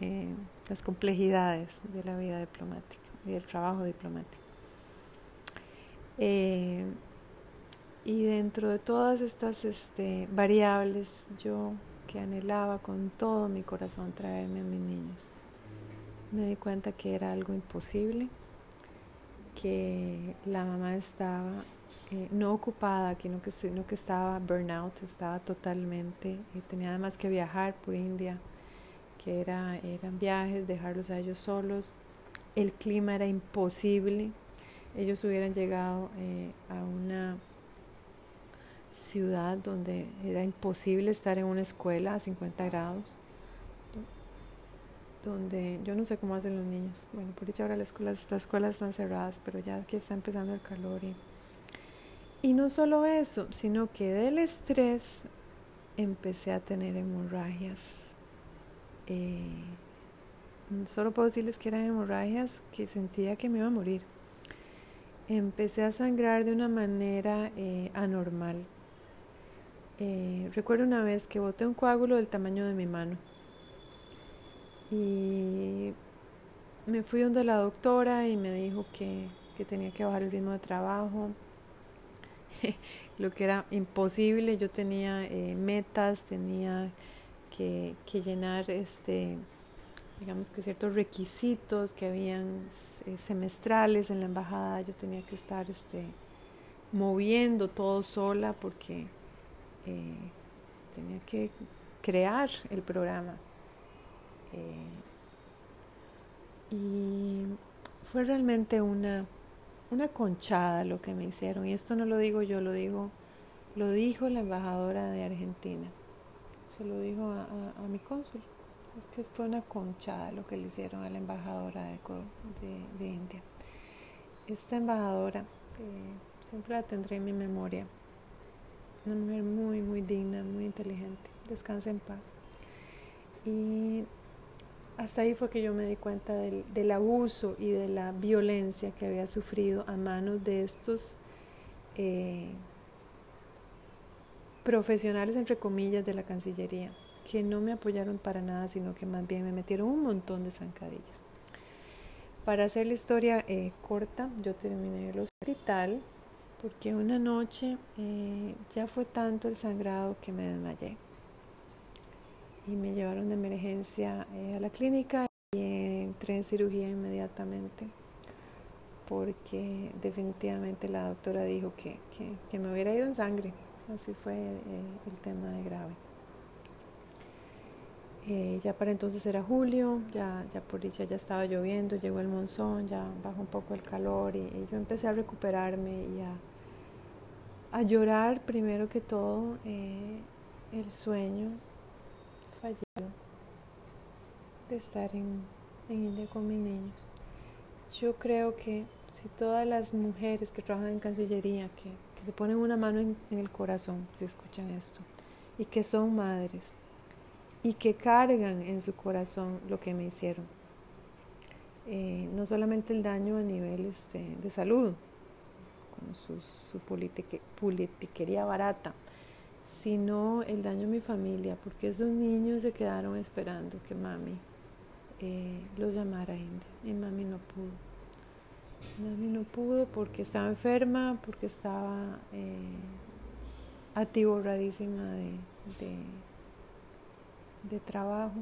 [SPEAKER 1] eh, las complejidades de la vida diplomática y del trabajo diplomático. Eh, y dentro de todas estas este, variables, yo que anhelaba con todo mi corazón traerme a mis niños, me di cuenta que era algo imposible, que la mamá estaba eh, no ocupada, sino que, sino que estaba burnout, estaba totalmente, y tenía además que viajar por India, que era, eran viajes, dejarlos a ellos solos, el clima era imposible, ellos hubieran llegado eh, a una ciudad donde era imposible estar en una escuela a 50 grados, donde yo no sé cómo hacen los niños. Bueno, por dicha ahora las escuelas, escuelas están cerradas, pero ya que está empezando el calor. Y, y no solo eso, sino que del estrés empecé a tener hemorragias. Eh, solo puedo decirles que eran hemorragias que sentía que me iba a morir. Empecé a sangrar de una manera eh, anormal. Eh, recuerdo una vez que boté un coágulo del tamaño de mi mano y me fui donde la doctora y me dijo que, que tenía que bajar el ritmo de trabajo, lo que era imposible. Yo tenía eh, metas, tenía que, llenar este, digamos que ciertos requisitos que habían eh, semestrales en la embajada. Yo tenía que estar este, moviendo todo sola porque eh, tenía que crear el programa. Eh, y fue realmente una, una conchada lo que me hicieron. Y esto no lo digo yo, lo digo, lo dijo la embajadora de Argentina. Se lo dijo a, mi cónsul. Es que fue una conchada lo que le hicieron a la embajadora de, de, India. Esta embajadora, eh, siempre la tendré en mi memoria, una mujer muy, muy digna, muy inteligente. Descansa en paz. Y hasta ahí fue que yo me di cuenta del, del, abuso y de la violencia que había sufrido a manos de estos eh, profesionales, entre comillas, de la Cancillería, que no me apoyaron para nada, sino que más bien me metieron un montón de zancadillas. Para hacer la historia eh, corta, yo terminé el hospital porque una noche eh, ya fue tanto el sangrado que me desmayé y me llevaron de emergencia eh, a la clínica y entré en cirugía inmediatamente porque definitivamente la doctora dijo que, que, me hubiera ido en sangre, así fue eh, el tema de grave. ya para entonces era julio, ya, ya por dicha ya estaba lloviendo, llegó el monzón, ya bajó un poco el calor y yo empecé a recuperarme y a, a llorar primero que todo eh, el sueño fallido de estar en, India con mis niños. Yo creo que si todas las mujeres que trabajan en Cancillería, que, se ponen una mano en, el corazón, si escuchan esto, y que son madres, y que cargan en su corazón lo que me hicieron, eh, no solamente el daño a nivel este, de salud, su, su politiquería barata, sino el daño a mi familia, porque esos niños se quedaron esperando que mami eh, los llamara India y mami no pudo. Mami no pudo porque estaba enferma, porque estaba eh, atiborradísima de, de, de trabajo.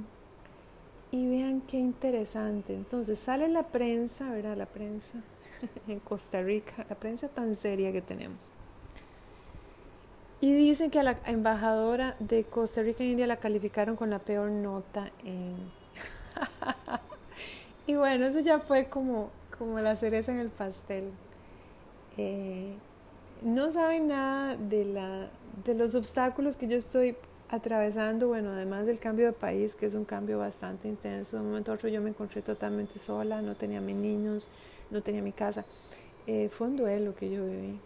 [SPEAKER 1] Y vean qué interesante. Entonces sale la prensa, ¿verdad? La prensa en Costa Rica, la prensa tan seria que tenemos. Y dicen que a la embajadora de Costa Rica en India la calificaron con la peor nota en... y bueno, eso ya fue como, como la cereza en el pastel. Eh, no saben nada de, la, de los obstáculos que yo estoy atravesando, bueno, además del cambio de país, que es un cambio bastante intenso, de un momento a otro yo me encontré totalmente sola, no tenía mis niños, no tenía mi casa. Eh, fue un duelo que yo viví.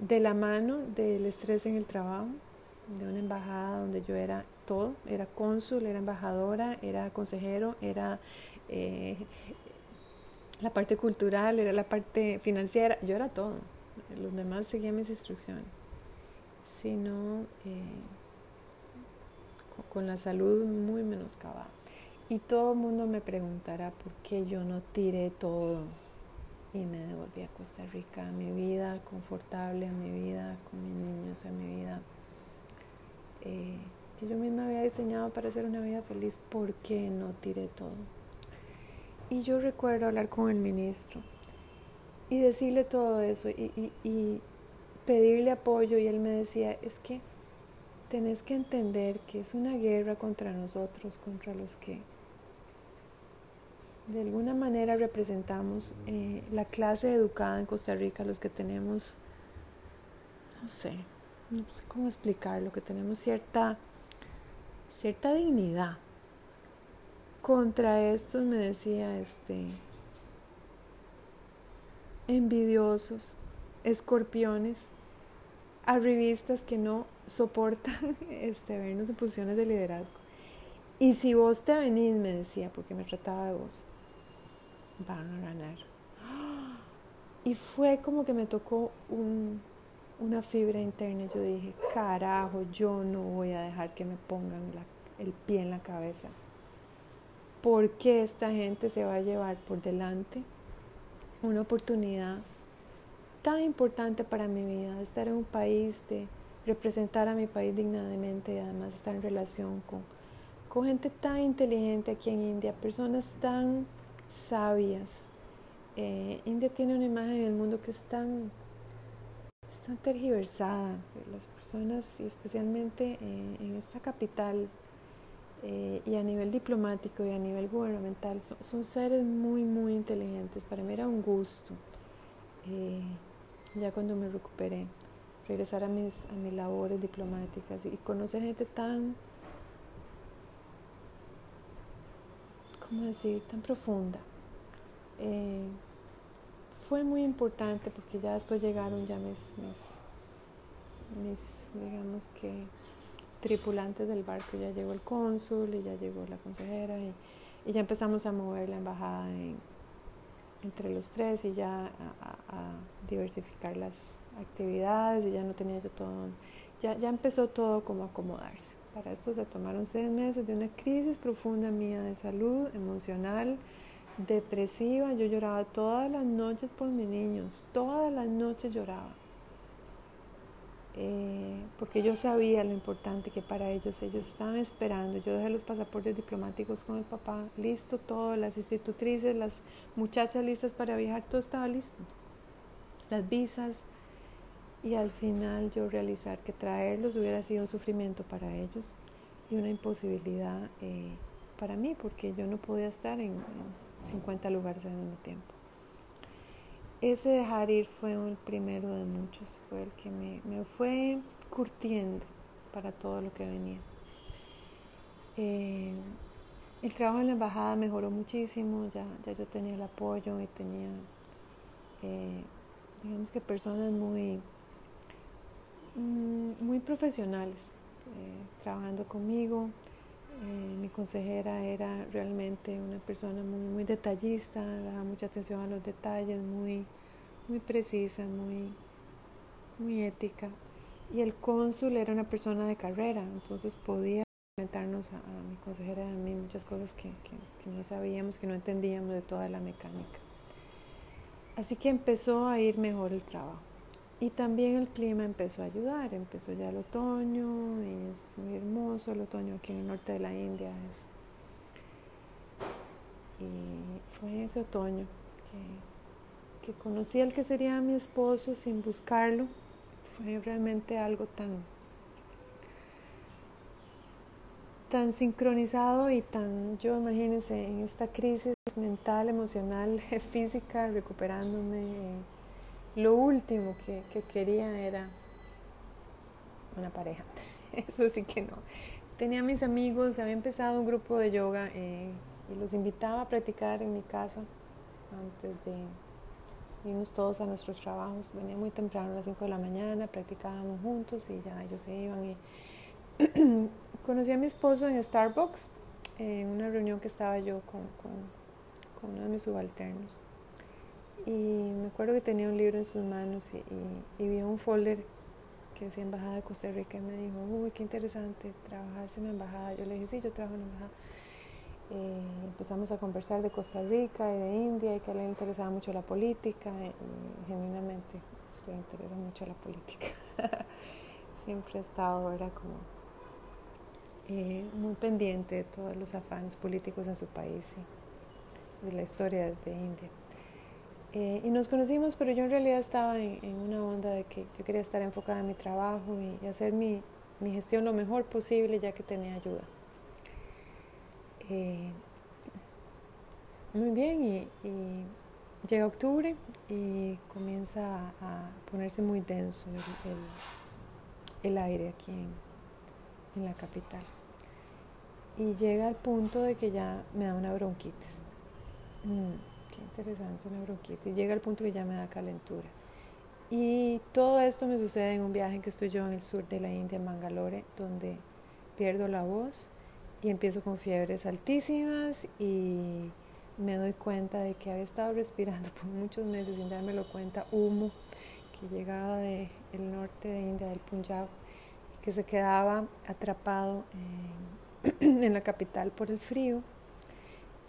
[SPEAKER 1] De la mano del estrés en el trabajo, de una embajada donde yo era todo, era cónsul, era embajadora, era consejero, era eh, la parte cultural, era la parte financiera, yo era todo. Los demás seguían mis instrucciones. Sino eh, con la salud muy menoscabada. Y todo el mundo me preguntará por qué yo no tiré todo y me devolví a Costa Rica, a mi vida confortable, a mi vida con mis niños, a mi vida eh, que yo misma había diseñado para hacer una vida feliz, ¿por qué no tiré todo? Y yo recuerdo hablar con el ministro y decirle todo eso y, y pedirle apoyo y él me decía, es que tenés que entender que es una guerra contra nosotros, contra los que de alguna manera representamos eh, la clase educada en Costa Rica, los que tenemos, no sé, no sé cómo explicarlo, que tenemos cierta, cierta dignidad. Contra estos me decía este envidiosos, escorpiones, arribistas que no soportan este, vernos en posiciones de liderazgo. Y si vos te venís, me decía, porque me trataba de vos, van a ganar. Y fue como que me tocó una fibra interna. Yo dije, carajo, yo no voy a dejar que me pongan el pie en la cabeza. ¿Por qué esta gente se va a llevar por delante una oportunidad tan importante para mi vida, de estar en un país, de representar a mi país dignamente y además estar en relación con, con gente tan inteligente aquí en India, personas tan sabias. Eh, India tiene una imagen del mundo que es tan, tergiversada. Las personas, especialmente eh, en esta capital, eh, y a nivel diplomático y a nivel gubernamental, son, seres muy, muy inteligentes. Para mí era un gusto, ya cuando me recuperé, regresar a mis, a mis labores diplomáticas y conocer gente tan ¿cómo decir?, tan profunda. Eh, fue muy importante porque ya después llegaron ya mis, mis, digamos que, tripulantes del barco, ya llegó el cónsul y ya llegó la consejera y, ya empezamos a mover la embajada entre los tres y ya a, diversificar las actividades y ya no tenía yo todo, ya, ya empezó todo como a acomodarse. Para eso se tomaron seis meses de una crisis profunda mía de salud emocional, depresiva. Yo lloraba todas las noches por mis niños, todas las noches lloraba. Eh, porque yo sabía lo importante que para ellos, ellos estaban esperando. Yo dejé los pasaportes diplomáticos con el papá, listo todo, las institutrices, las muchachas listas para viajar, todo estaba listo. Las visas, y al final yo realizar que traerlos hubiera sido un sufrimiento para ellos y una imposibilidad eh, para mí porque yo no podía estar en, 50 lugares al mismo tiempo. Ese dejar ir fue el primero de muchos, fue el que me, fue curtiendo para todo lo que venía. Eh, el trabajo en la embajada mejoró muchísimo, ya, ya yo tenía el apoyo y tenía, eh, digamos que personas muy muy profesionales eh, trabajando conmigo. Eh, mi consejera era realmente una persona muy, muy detallista, daba mucha atención a los detalles, muy, muy precisa, muy, muy ética. Y el cónsul era una persona de carrera, entonces podía comentarnos a, mi consejera y a mí muchas cosas que, que no sabíamos, que no entendíamos de toda la mecánica. Así que empezó a ir mejor el trabajo. Y también el clima empezó a ayudar, empezó ya el otoño, y es muy hermoso el otoño aquí en el norte de la India. Y fue ese otoño que, que conocí al que sería mi esposo sin buscarlo. Fue realmente algo tan, tan sincronizado y tan, yo imagínense, en esta crisis mental, emocional, física, recuperándome. Eh, lo último que, quería era una pareja. Eso sí que no. Tenía mis amigos, había empezado un grupo de yoga eh, y los invitaba a practicar en mi casa antes de irnos todos a nuestros trabajos. Venía muy temprano a las 5 de la mañana, practicábamos juntos y ya ellos se iban. Conocí a mi esposo en Starbucks, en una reunión que estaba yo con, con, uno de mis subalternos. Y me acuerdo que tenía un libro en sus manos y, y, vi un folder que decía Embajada de Costa Rica y me dijo, uy, qué interesante, trabajas en la embajada. Yo le dije, sí, yo trabajo en la embajada. Empezamos a conversar de Costa Rica y de India y que le interesaba mucho la política y genuinamente le interesa mucho la política. Siempre he estado ahora como eh, muy pendiente de todos los afanes políticos en su país y de la historia de India. Eh, y nos conocimos, pero yo en realidad estaba en, una onda de que yo quería estar enfocada en mi trabajo y, hacer mi, mi, gestión lo mejor posible ya que tenía ayuda. Eh, muy bien, y, llega octubre y comienza a, ponerse muy denso el, el, aire aquí en, en la capital y llega al punto de que ya me da una bronquitis. Mm, interesante, una bronquitis. Llega al punto que ya me da calentura. Y todo esto me sucede en un viaje que estoy yo en el sur de la India, en Mangalore, donde pierdo la voz y empiezo con fiebres altísimas y me doy cuenta de que había estado respirando por muchos meses sin dármelo cuenta humo que llegaba del norte de India, del Punjab, y que se quedaba atrapado en en la capital por el frío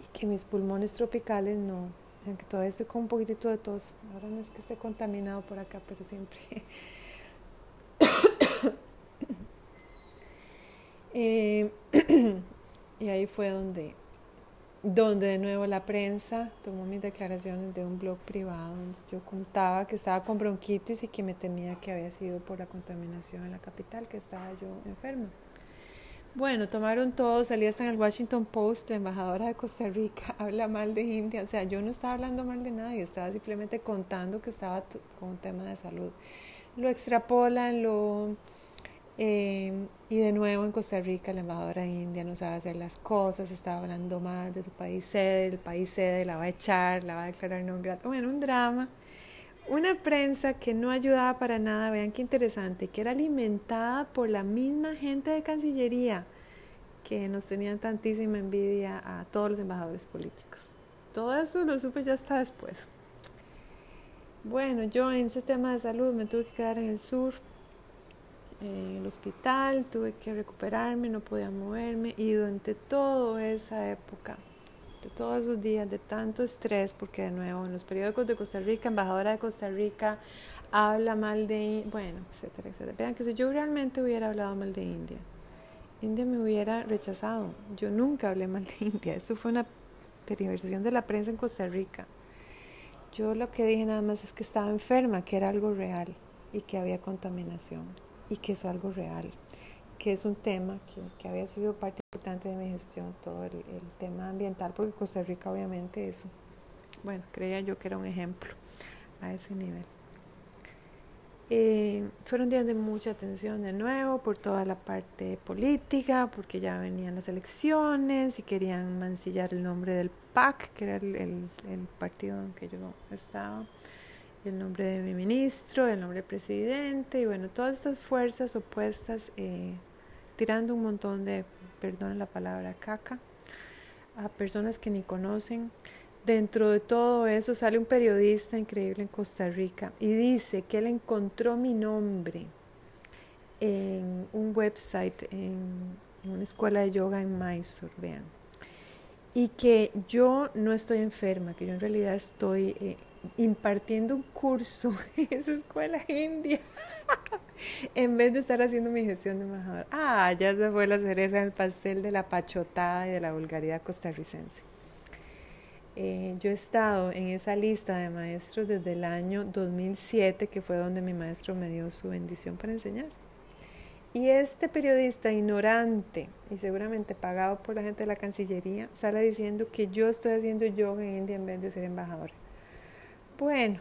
[SPEAKER 1] y que mis pulmones tropicales no, aunque todavía estoy con un poquitito de tos, ahora no es que esté contaminado por acá, pero siempre. Eh, y ahí fue donde, donde de nuevo la prensa tomó mis declaraciones de un blog privado donde yo contaba que estaba con bronquitis y que me temía que había sido por la contaminación en la capital, que estaba yo enferma. Bueno, tomaron todo, salí hasta en el Washington Post, la embajadora de Costa Rica habla mal de India, o sea, yo no estaba hablando mal de nadie, estaba simplemente contando que estaba con un tema de salud. Lo extrapolan, lo... Eh, y de nuevo en Costa Rica la embajadora de India no sabe hacer las cosas, estaba hablando mal de su país sede, el país sede la va a echar, la va a declarar no grato. Bueno, un drama. Una prensa que no ayudaba para nada, vean qué interesante, que era alimentada por la misma gente de Cancillería que nos tenían tantísima envidia a todos los embajadores políticos. Todo eso lo supe ya hasta después. Bueno, yo en ese tema de salud me tuve que quedar en el sur, en el hospital, tuve que recuperarme, no podía moverme y durante toda esa época todos esos días de tanto estrés, porque de nuevo en los periódicos de Costa Rica, embajadora de Costa Rica habla mal de, bueno, etcétera, etcétera. Vean que si yo realmente hubiera hablado mal de India, India me hubiera rechazado. Yo nunca hablé mal de India, eso fue una tergiversación de la prensa en Costa Rica. Yo lo que dije nada más es que estaba enferma, que era algo real y que había contaminación y que es algo real que es un tema que, que, había sido parte importante de mi gestión, todo el, tema ambiental, porque Costa Rica obviamente eso, bueno, creía yo que era un ejemplo a ese nivel. Eh, fueron días de mucha atención de nuevo por toda la parte política, porque ya venían las elecciones y querían mancillar el nombre del PAC, que era el, el, partido en que yo estaba, el nombre de mi ministro, el nombre del presidente, y bueno, todas estas fuerzas opuestas eh, tirando un montón de, perdón la palabra, caca a personas que ni conocen. Dentro de todo eso sale un periodista increíble en Costa Rica y dice que él encontró mi nombre en un website, en, una escuela de yoga en Mysore, vean. Y que yo no estoy enferma, que yo en realidad estoy eh, impartiendo un curso en esa escuela india. En vez de estar haciendo mi gestión de embajador. Ah, ya se fue la cereza del pastel de la pachotada y de la vulgaridad costarricense. Eh, yo he estado en esa lista de maestros desde el año 2007, que fue donde mi maestro me dio su bendición para enseñar. Y este periodista ignorante y seguramente pagado por la gente de la Cancillería sale diciendo que yo estoy haciendo yoga en India en vez de ser embajador. Bueno,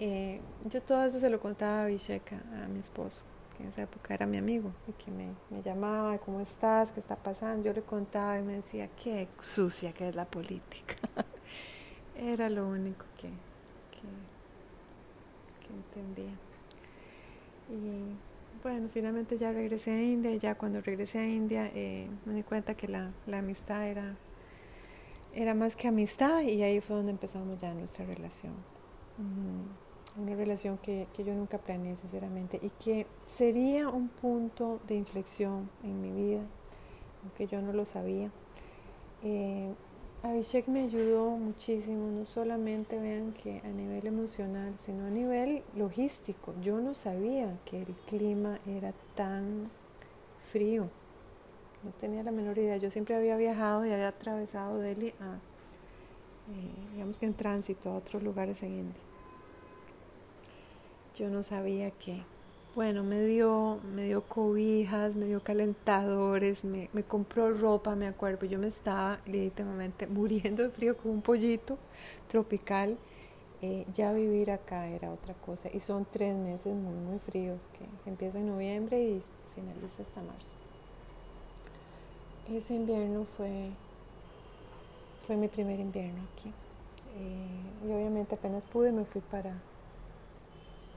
[SPEAKER 1] eh, yo todo eso se lo contaba a Visheka, a mi esposo, que en esa época era mi amigo, y que me, llamaba, ¿cómo estás? ¿Qué está pasando? Yo le contaba y me decía, qué sucia que es la política. era lo único que, que, que entendía. Y bueno, finalmente ya regresé a India y ya cuando regresé a India eh, me di cuenta que la, la, amistad era, era más que amistad y ahí fue donde empezamos ya nuestra relación. Una relación que, que, yo nunca planeé sinceramente y que sería un punto de inflexión en mi vida, aunque yo no lo sabía. Eh, Abhishek me ayudó muchísimo, no solamente vean que a nivel emocional, sino a nivel logístico. Yo no sabía que el clima era tan frío, no tenía la menor idea. Yo siempre había viajado y había atravesado Delhi a, eh, digamos que en tránsito a otros lugares en India. Yo no sabía que bueno, me dio, me dio cobijas, me dio calentadores, me, me compró ropa, me acuerdo. Yo me estaba literalmente muriendo de frío como un pollito tropical. Eh, ya vivir acá era otra cosa. Y son tres meses muy, muy fríos que empieza en noviembre y finaliza hasta marzo. Ese invierno fue, fue mi primer invierno aquí. Eh, y obviamente apenas pude me fui para,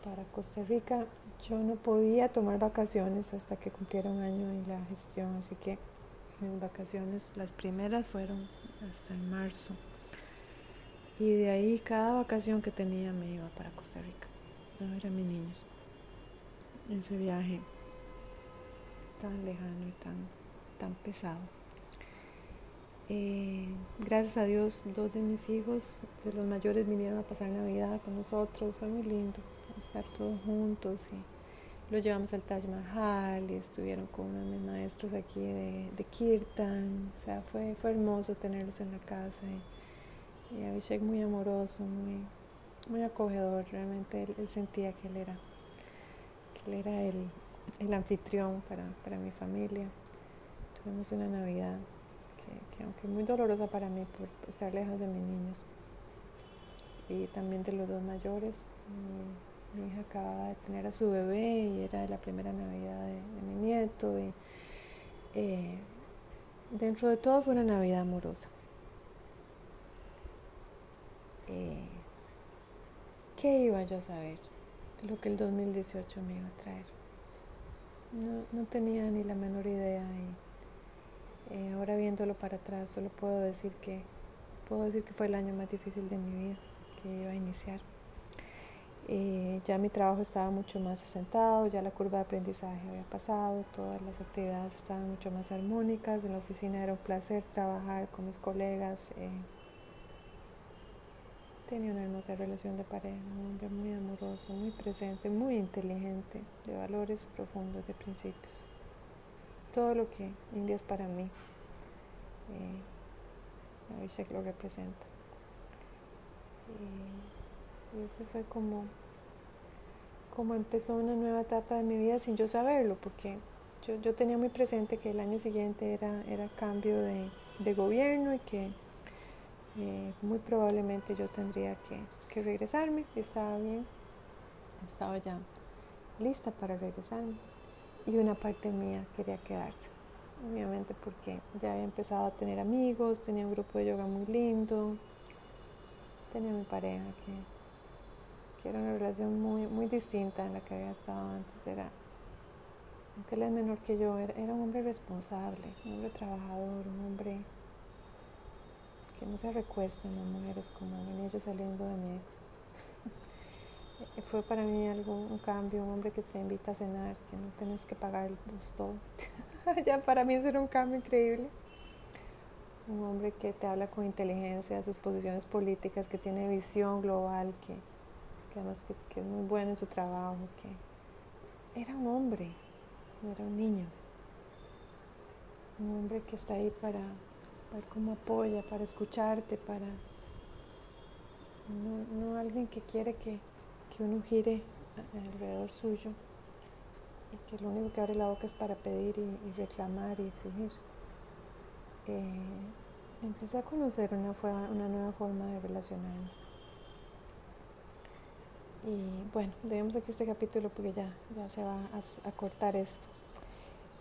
[SPEAKER 1] para Costa Rica yo no podía tomar vacaciones hasta que cumpliera un año en la gestión, así que mis vacaciones, las primeras fueron hasta en marzo. Y de ahí cada vacación que tenía me iba para Costa Rica a ver a mis niños. Ese viaje tan lejano y tan, tan pesado. Eh, gracias a Dios, dos de mis hijos, de los mayores, vinieron a pasar Navidad con nosotros. Fue muy lindo estar todos juntos y los llevamos al Taj Mahal y estuvieron con uno mis maestros aquí de, de Kirtan. O sea, fue, fue hermoso tenerlos en la casa y, y Abhishek muy amoroso, muy, muy acogedor. Realmente él, sentía que él era, que él era el, el anfitrión para, para, mi familia. Tuvimos una Navidad que, que aunque muy dolorosa para mí por estar lejos de mis niños y también de los dos mayores. Mi hija acababa de tener a su bebé y era la primera Navidad de, mi nieto. Y, eh, dentro de todo fue una Navidad amorosa. Eh, ¿Qué iba yo a saber? Lo que el 2018 me iba a traer. No, no tenía ni la menor idea y eh, ahora viéndolo para atrás solo puedo decir que puedo decir que fue el año más difícil de mi vida que iba a iniciar. Eh, ya mi trabajo estaba mucho más asentado, ya la curva de aprendizaje había pasado, todas las actividades estaban mucho más armónicas, en la oficina era un placer trabajar con mis colegas. Eh, tenía una hermosa relación de pareja, un hombre muy amoroso, muy presente, muy inteligente, de valores profundos, de principios. Todo lo que India es para mí, eh, Abhishek lo representa. Y eso fue como, como empezó una nueva etapa de mi vida sin yo saberlo, porque yo, yo tenía muy presente que el año siguiente era, era cambio de, de gobierno y que eh, muy probablemente yo tendría que, que regresarme. Estaba bien, estaba ya lista para regresarme. Y una parte mía quería quedarse, obviamente porque ya había empezado a tener amigos, tenía un grupo de yoga muy lindo, tenía mi pareja que que era una relación muy, muy distinta en la que había estado antes. Era, aunque él es menor que yo, era, un hombre responsable, un hombre trabajador, un hombre que no se recuesta en las mujeres como venía yo saliendo de mi ex. Fue para mí algo, un cambio, un hombre que te invita a cenar, que no tienes que pagar todo. ya para mí eso era un cambio increíble. Un hombre que te habla con inteligencia, sus posiciones políticas, que tiene visión global, que, que además que, es muy bueno en su trabajo, que era un hombre, no era un niño. Un hombre que está ahí para ver cómo apoya, para escucharte, para... No, alguien que quiere que, uno gire alrededor suyo y que lo único que abre la boca es para pedir y, reclamar y exigir. Eh, empecé a conocer una, una nueva forma de relacionarme y bueno, dejemos aquí este capítulo porque ya, ya se va a, cortar esto.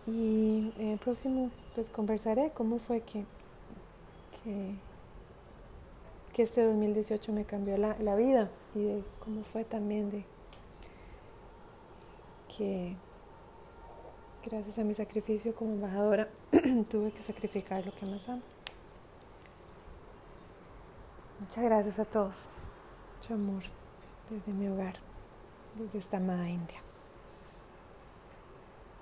[SPEAKER 1] Y en el próximo pues conversaré cómo fue que, que, este 2018 me cambió la, la, vida y de cómo fue también de que Gracias a mi sacrificio como embajadora, tuve que sacrificar lo que más amo. Muchas gracias a todos. Mucho amor desde mi hogar, desde esta amada India.